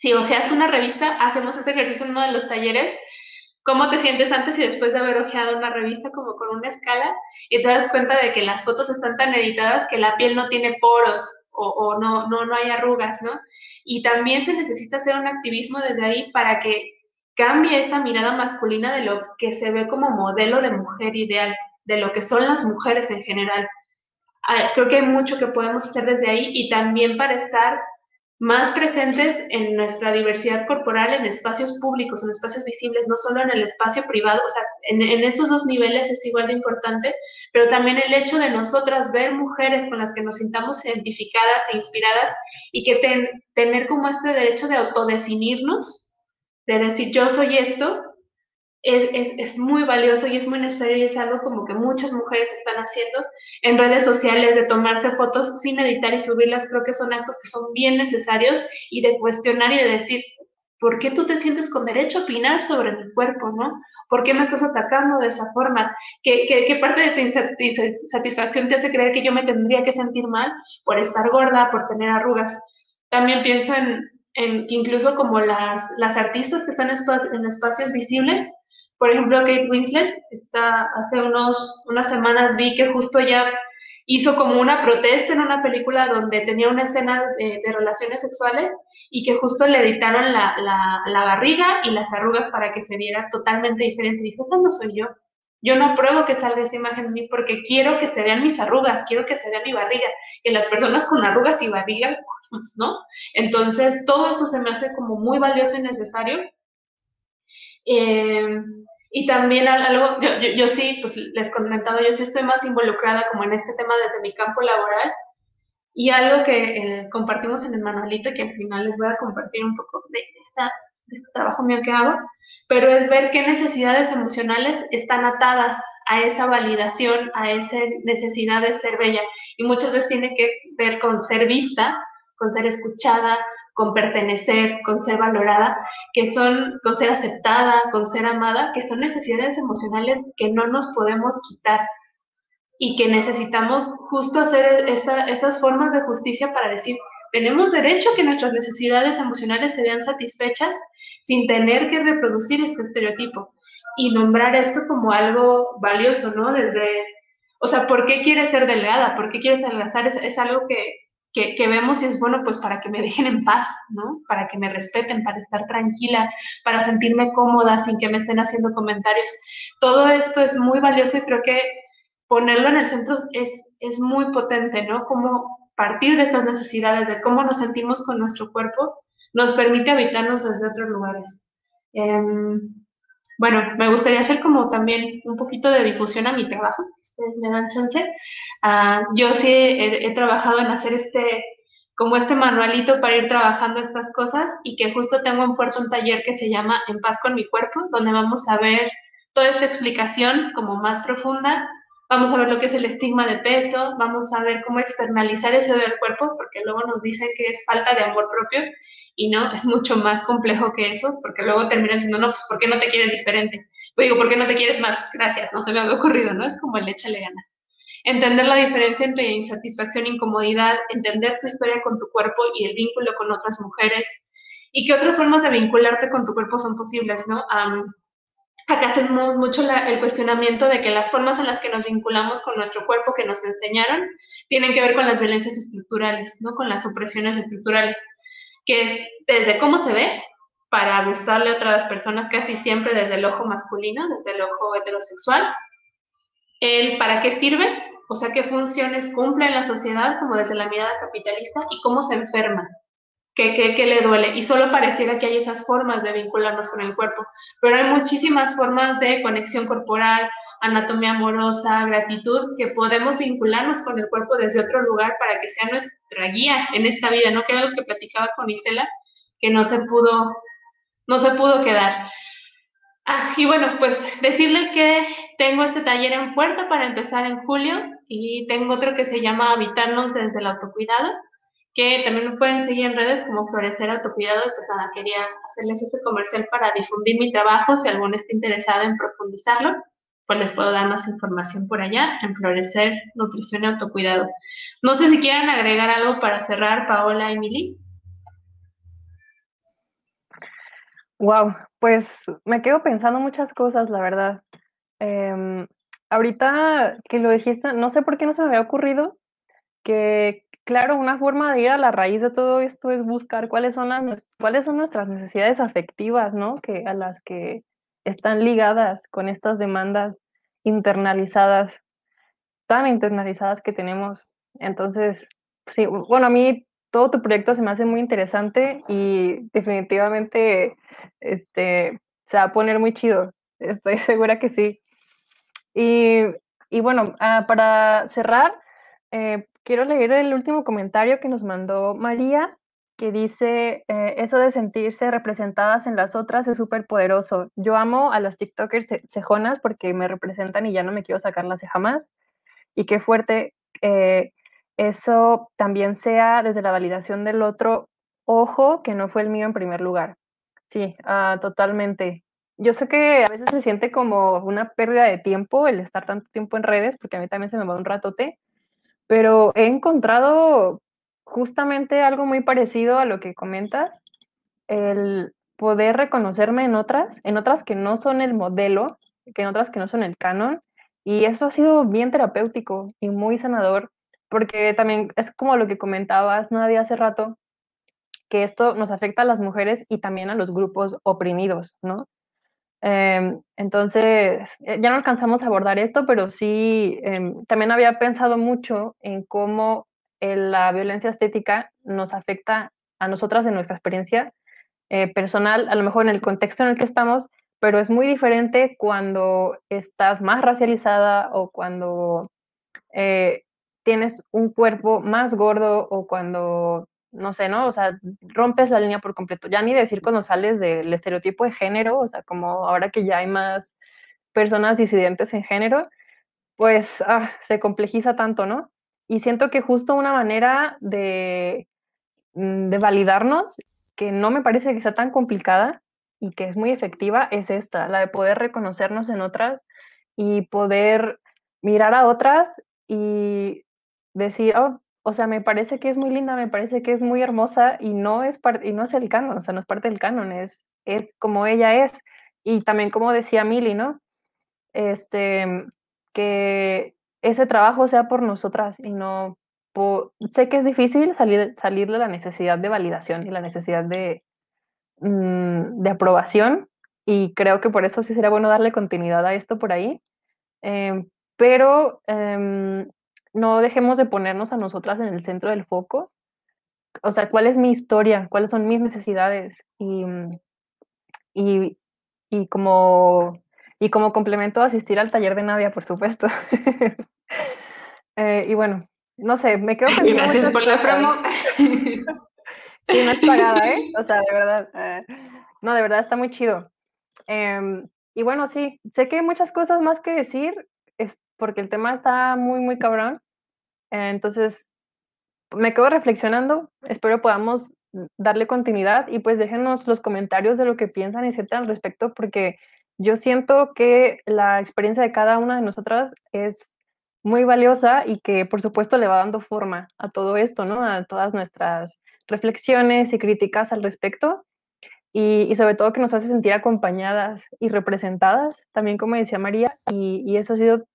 si ojeas una revista, hacemos ese ejercicio en uno de los talleres, cómo te sientes antes y después de haber ojeado una revista como con una escala y te das cuenta de que las fotos están tan editadas que la piel no tiene poros o, o no, no, no hay arrugas, ¿no? Y también se necesita hacer un activismo desde ahí para que cambie esa mirada masculina de lo que se ve como modelo de mujer ideal de lo que son las mujeres en general. Ah, creo que hay mucho que podemos hacer desde ahí y también para estar más presentes en nuestra diversidad corporal en espacios públicos, en espacios visibles, no solo en el espacio privado, o sea, en, esos dos niveles es igual de importante, pero también el hecho de nosotras ver mujeres con las que nos sintamos identificadas e inspiradas y que tener como este derecho de autodefinirnos, de decir yo soy esto, es, es, muy valioso y es muy necesario y es algo como que muchas mujeres están haciendo en redes sociales, de tomarse fotos sin editar y subirlas, creo que son actos que son bien necesarios y de cuestionar y de decir, ¿por qué tú te sientes con derecho a opinar sobre mi cuerpo, no? ¿Por qué me estás atacando de esa forma? ¿Qué, qué, qué parte de tu insatisfacción te hace creer que yo me tendría que sentir mal por estar gorda, por tener arrugas? También pienso en, en que incluso como las, las artistas que están en espacios visibles, por ejemplo, Kate Winslet, está, hace unos, unas semanas vi que justo ya hizo como una protesta en una película donde tenía una escena de, relaciones sexuales y que justo le editaron la, la, la, barriga y las arrugas para que se viera totalmente diferente. Dijo, esa no soy yo. Yo no apruebo que salga esa imagen de mí porque quiero que se vean mis arrugas, quiero que se vea mi barriga. Y las personas con arrugas y barriga, ¿no? Entonces, todo eso se me hace como muy valioso y necesario. Eh, y también algo, yo, yo, yo, sí, pues les comentaba, yo sí estoy más involucrada como en este tema desde mi campo laboral. Y algo que eh, compartimos en el manualito, que al final les voy a compartir un poco de, esta, de este trabajo mío que hago, pero es ver qué necesidades emocionales están atadas a esa validación, a esa necesidad de ser bella. Y muchas veces tiene que ver con ser vista, con ser escuchada, con pertenecer, con ser valorada, que son, con ser aceptada, con ser amada, que son necesidades emocionales que no nos podemos quitar y que necesitamos justo hacer estas formas de justicia para decir, tenemos derecho a que nuestras necesidades emocionales se vean satisfechas sin tener que reproducir este estereotipo y nombrar esto como algo valioso, ¿no? Desde, o sea, ¿por qué quieres ser delgada? ¿Por qué quieres adelgazar? Es, es algo que, que, vemos y es bueno pues para que me dejen en paz, ¿no? Para que me respeten, para estar tranquila, para sentirme cómoda sin que me estén haciendo comentarios. Todo esto es muy valioso y creo que ponerlo en el centro es, es muy potente, ¿no? Como partir de estas necesidades, de cómo nos sentimos con nuestro cuerpo, nos permite habitarnos desde otros lugares. Em, bueno, me gustaría hacer como también un poquito de difusión a mi trabajo, si ustedes me dan chance. Ah, yo sí he, trabajado en hacer este, como este manualito para ir trabajando estas cosas y que justo tengo en puerto un taller que se llama En paz con mi cuerpo, donde vamos a ver toda esta explicación como más profunda. Vamos a ver lo que es el estigma de peso, vamos a ver cómo externalizar eso del cuerpo, porque luego nos dicen que es falta de amor propio y no, es mucho más complejo que eso, porque luego termina diciendo, no, pues ¿por qué no te quieres diferente? Pues digo, ¿por qué no te quieres más? Gracias, no se me había ocurrido, ¿no? Es como el échale ganas. Entender la diferencia entre insatisfacción e incomodidad, entender tu historia con tu cuerpo y el vínculo con otras mujeres, y qué otras formas de vincularte con tu cuerpo son posibles, ¿no? Acá hacemos mucho el cuestionamiento de que las formas en las que nos vinculamos con nuestro cuerpo que nos enseñaron tienen que ver con las violencias estructurales, ¿no? Con las opresiones estructurales que es desde cómo se ve para gustarle a otras personas casi siempre desde el ojo masculino, desde el ojo heterosexual, el para qué sirve, o sea, qué funciones cumple en la sociedad como desde la mirada capitalista y cómo se enferma, qué le duele. Y solo pareciera que hay esas formas de vincularnos con el cuerpo, pero hay muchísimas formas de conexión corporal, anatomía amorosa, gratitud, que podemos vincularnos con el cuerpo desde otro lugar para que sea nuestra guía en esta vida, ¿no? Que era lo que platicaba con Isela, que no se pudo, no se pudo quedar. Ah, y bueno, pues decirles que tengo este taller en puerta para empezar en julio y tengo otro que se llama Habitarnos desde el autocuidado, que también me pueden seguir en redes como Florecer Autocuidado. Pues nada, quería hacerles ese comercial para difundir mi trabajo si alguno está interesado en profundizarlo pues les puedo dar más información por allá en Florecer Nutrición y Autocuidado. No sé si quieren agregar algo para cerrar, Paola y Emily. Wow, pues me quedo pensando muchas cosas, la verdad. Em, ahorita que lo dijiste, no sé por qué no se me había ocurrido que, claro, una forma de ir a la raíz de todo esto es buscar cuáles son, las, cuáles son nuestras necesidades afectivas, ¿no? Que, a las que están ligadas con estas demandas internalizadas, tan internalizadas que tenemos. Entonces, sí, bueno, a mí todo tu proyecto se me hace muy interesante y definitivamente este, se va a poner muy chido. Estoy segura que sí. Y, y bueno, ah, para cerrar, eh, quiero leer el último comentario que nos mandó María que dice, eh, eso de sentirse representadas en las otras es súper poderoso. Yo amo a las TikTokers cejonas porque me representan y ya no me quiero sacar la ceja más. Y qué fuerte eh, eso también sea desde la validación del otro, ojo, que no fue el mío en primer lugar. Sí, ah, totalmente. Yo sé que a veces se siente como una pérdida de tiempo el estar tanto tiempo en redes, porque a mí también se me va un ratote, pero he encontrado justamente algo muy parecido a lo que comentas, el poder reconocerme en otras, en otras que no son el modelo, que en otras que no son el canon, y eso ha sido bien terapéutico y muy sanador, porque también es como lo que comentabas, Nadia, hace rato, que esto nos afecta a las mujeres y también a los grupos oprimidos, ¿no? Em, entonces, eh, ya no alcanzamos a abordar esto, pero sí, em, también había pensado mucho en cómo la violencia estética nos afecta a nosotras en nuestra experiencia eh, personal, a lo mejor en el contexto en el que estamos, pero es muy diferente cuando estás más racializada o cuando eh, tienes un cuerpo más gordo o cuando, no sé, ¿no? O sea, rompes la línea por completo. Ya ni decir cuando sales del estereotipo de género, o sea, como ahora que ya hay más personas disidentes en género, pues ah, se complejiza tanto, ¿no? Y siento que justo una manera de, mm, de validarnos, que no me parece que sea tan complicada y que es muy efectiva, es esta, la de poder reconocernos en otras y poder mirar a otras y decir, oh, o sea, me parece que es muy linda, me parece que es muy hermosa y no es, y no es el canon, o sea, no es parte del canon, es, es como ella es. Y también como decía Mili, ¿no? Este, que ese trabajo sea por nosotras y no. Sé que es difícil salir, salir de la necesidad de validación y la necesidad de, mm, de aprobación y creo que por eso sí sería bueno darle continuidad a esto por ahí. Em, pero em, no dejemos de ponernos a nosotras en el centro del foco. O sea, ¿cuál es mi historia? ¿Cuáles son mis necesidades? Y, y, y como y como complemento asistir al taller de Nadia, por supuesto. Eh, y bueno, no sé, me quedo pensando. Gracias por la promo. sí, no es pagada, ¿eh? O sea, de verdad. Eh, no, de verdad está muy chido. Em, y bueno, sí, sé que hay muchas cosas más que decir, es porque el tema está muy, muy cabrón. entonces, me quedo reflexionando. Espero podamos darle continuidad y pues déjenos los comentarios de lo que piensan y sientan al respecto, porque yo siento que la experiencia de cada una de nosotras es muy valiosa y que por supuesto le va dando forma a todo esto, ¿no? A todas nuestras reflexiones y críticas al respecto y, sobre todo que nos hace sentir acompañadas y representadas, también como decía María, y, y eso ha sido,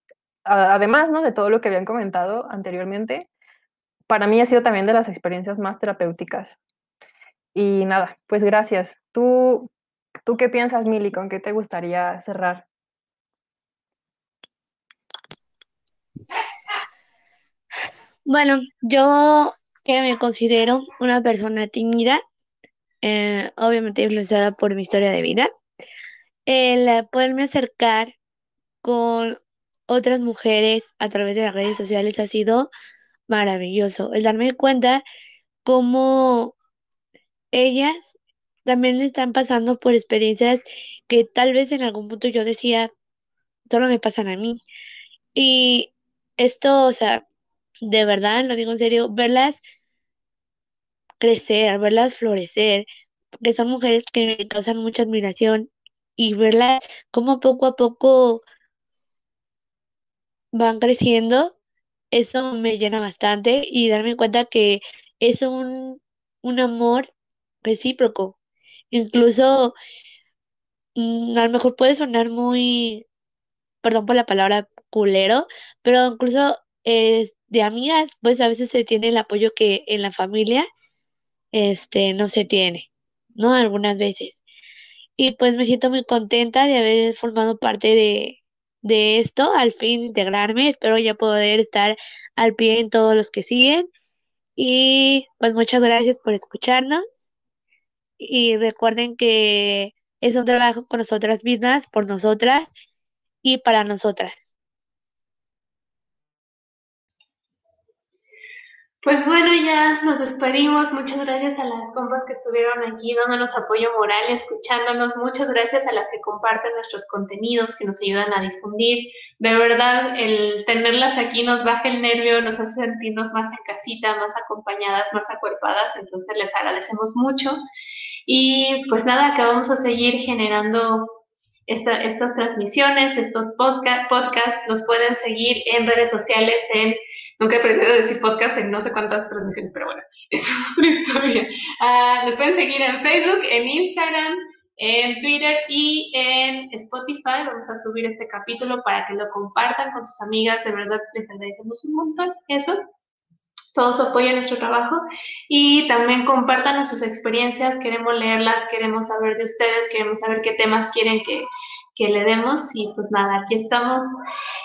además, ¿no? De todo lo que habían comentado anteriormente, para mí ha sido también de las experiencias más terapéuticas. Y nada, pues gracias. ¿Tú ¿Tú qué piensas, Mili? ¿Con qué te gustaría cerrar? Bueno, yo que me considero una persona tímida, eh, obviamente influenciada por mi historia de vida, el poderme acercar con otras mujeres a través de las redes sociales ha sido maravilloso. El darme cuenta cómo ellas también están pasando por experiencias que tal vez en algún punto yo decía, solo me pasan a mí. Y esto, o sea, de verdad, lo digo en serio, verlas crecer, verlas florecer, que son mujeres que me causan mucha admiración y verlas como poco a poco van creciendo, eso me llena bastante y darme cuenta que es un, un amor recíproco, Incluso, mm, a lo mejor puede sonar muy, perdón por la palabra culero, pero incluso eh, de amigas, pues a veces se tiene el apoyo que en la familia, este, no se tiene, ¿no? Algunas veces. Y pues me siento muy contenta de haber formado parte de, de esto, al fin integrarme, espero ya poder estar al pie en todos los que siguen. Y pues muchas gracias por escucharnos y recuerden que es un trabajo con nosotras mismas, por nosotras y para nosotras. Pues bueno, ya nos despedimos. Muchas gracias a las compas que estuvieron aquí dándonos apoyo moral, escuchándonos. Muchas gracias a las que comparten nuestros contenidos, que nos ayudan a difundir. De verdad, el tenerlas aquí nos baja el nervio, nos hace sentirnos más en casita, más acompañadas, más acuerpadas. Entonces les agradecemos mucho. Y pues nada, que vamos a seguir generando estas transmisiones, estos podcast, podcasts, nos pueden seguir en redes sociales, en, nunca he aprendido a decir podcast en no sé cuántas transmisiones, pero bueno, es otra historia. Uh, nos pueden seguir en Facebook, en Instagram, en Twitter y en Spotify. Vamos a subir este capítulo para que lo compartan con sus amigas. De verdad, les agradecemos un montón eso todo su apoyo a nuestro trabajo y también compártanos sus experiencias, queremos leerlas, queremos saber de ustedes, queremos saber qué temas quieren que, que le demos y pues nada, aquí estamos.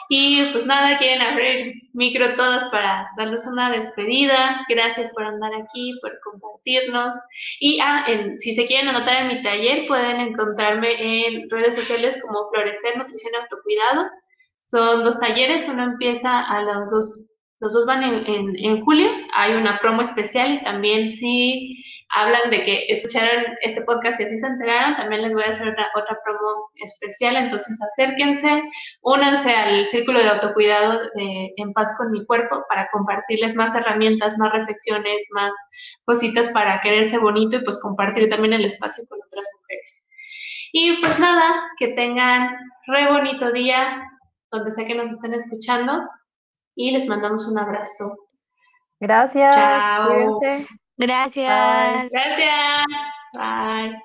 Y pues nada, quieren abrir micro todas para darles una despedida, gracias por andar aquí, por compartirnos. Y ah, si se quieren anotar en mi taller pueden encontrarme en redes sociales como Florecer Nutrición Autocuidado, son dos talleres, uno empieza a las dos los dos van en, en, julio, hay una promo especial y también si hablan de que escucharon este podcast y así se enteraron, también les voy a hacer otra, otra promo especial, entonces acérquense, únanse al círculo de autocuidado de En Paz con mi cuerpo para compartirles más herramientas, más reflexiones, más cositas para quererse bonito y pues compartir también el espacio con otras mujeres. Y pues nada, que tengan re bonito día donde sea que nos estén escuchando y les mandamos un abrazo. Gracias. Chao. Gracias. Gracias. Bye.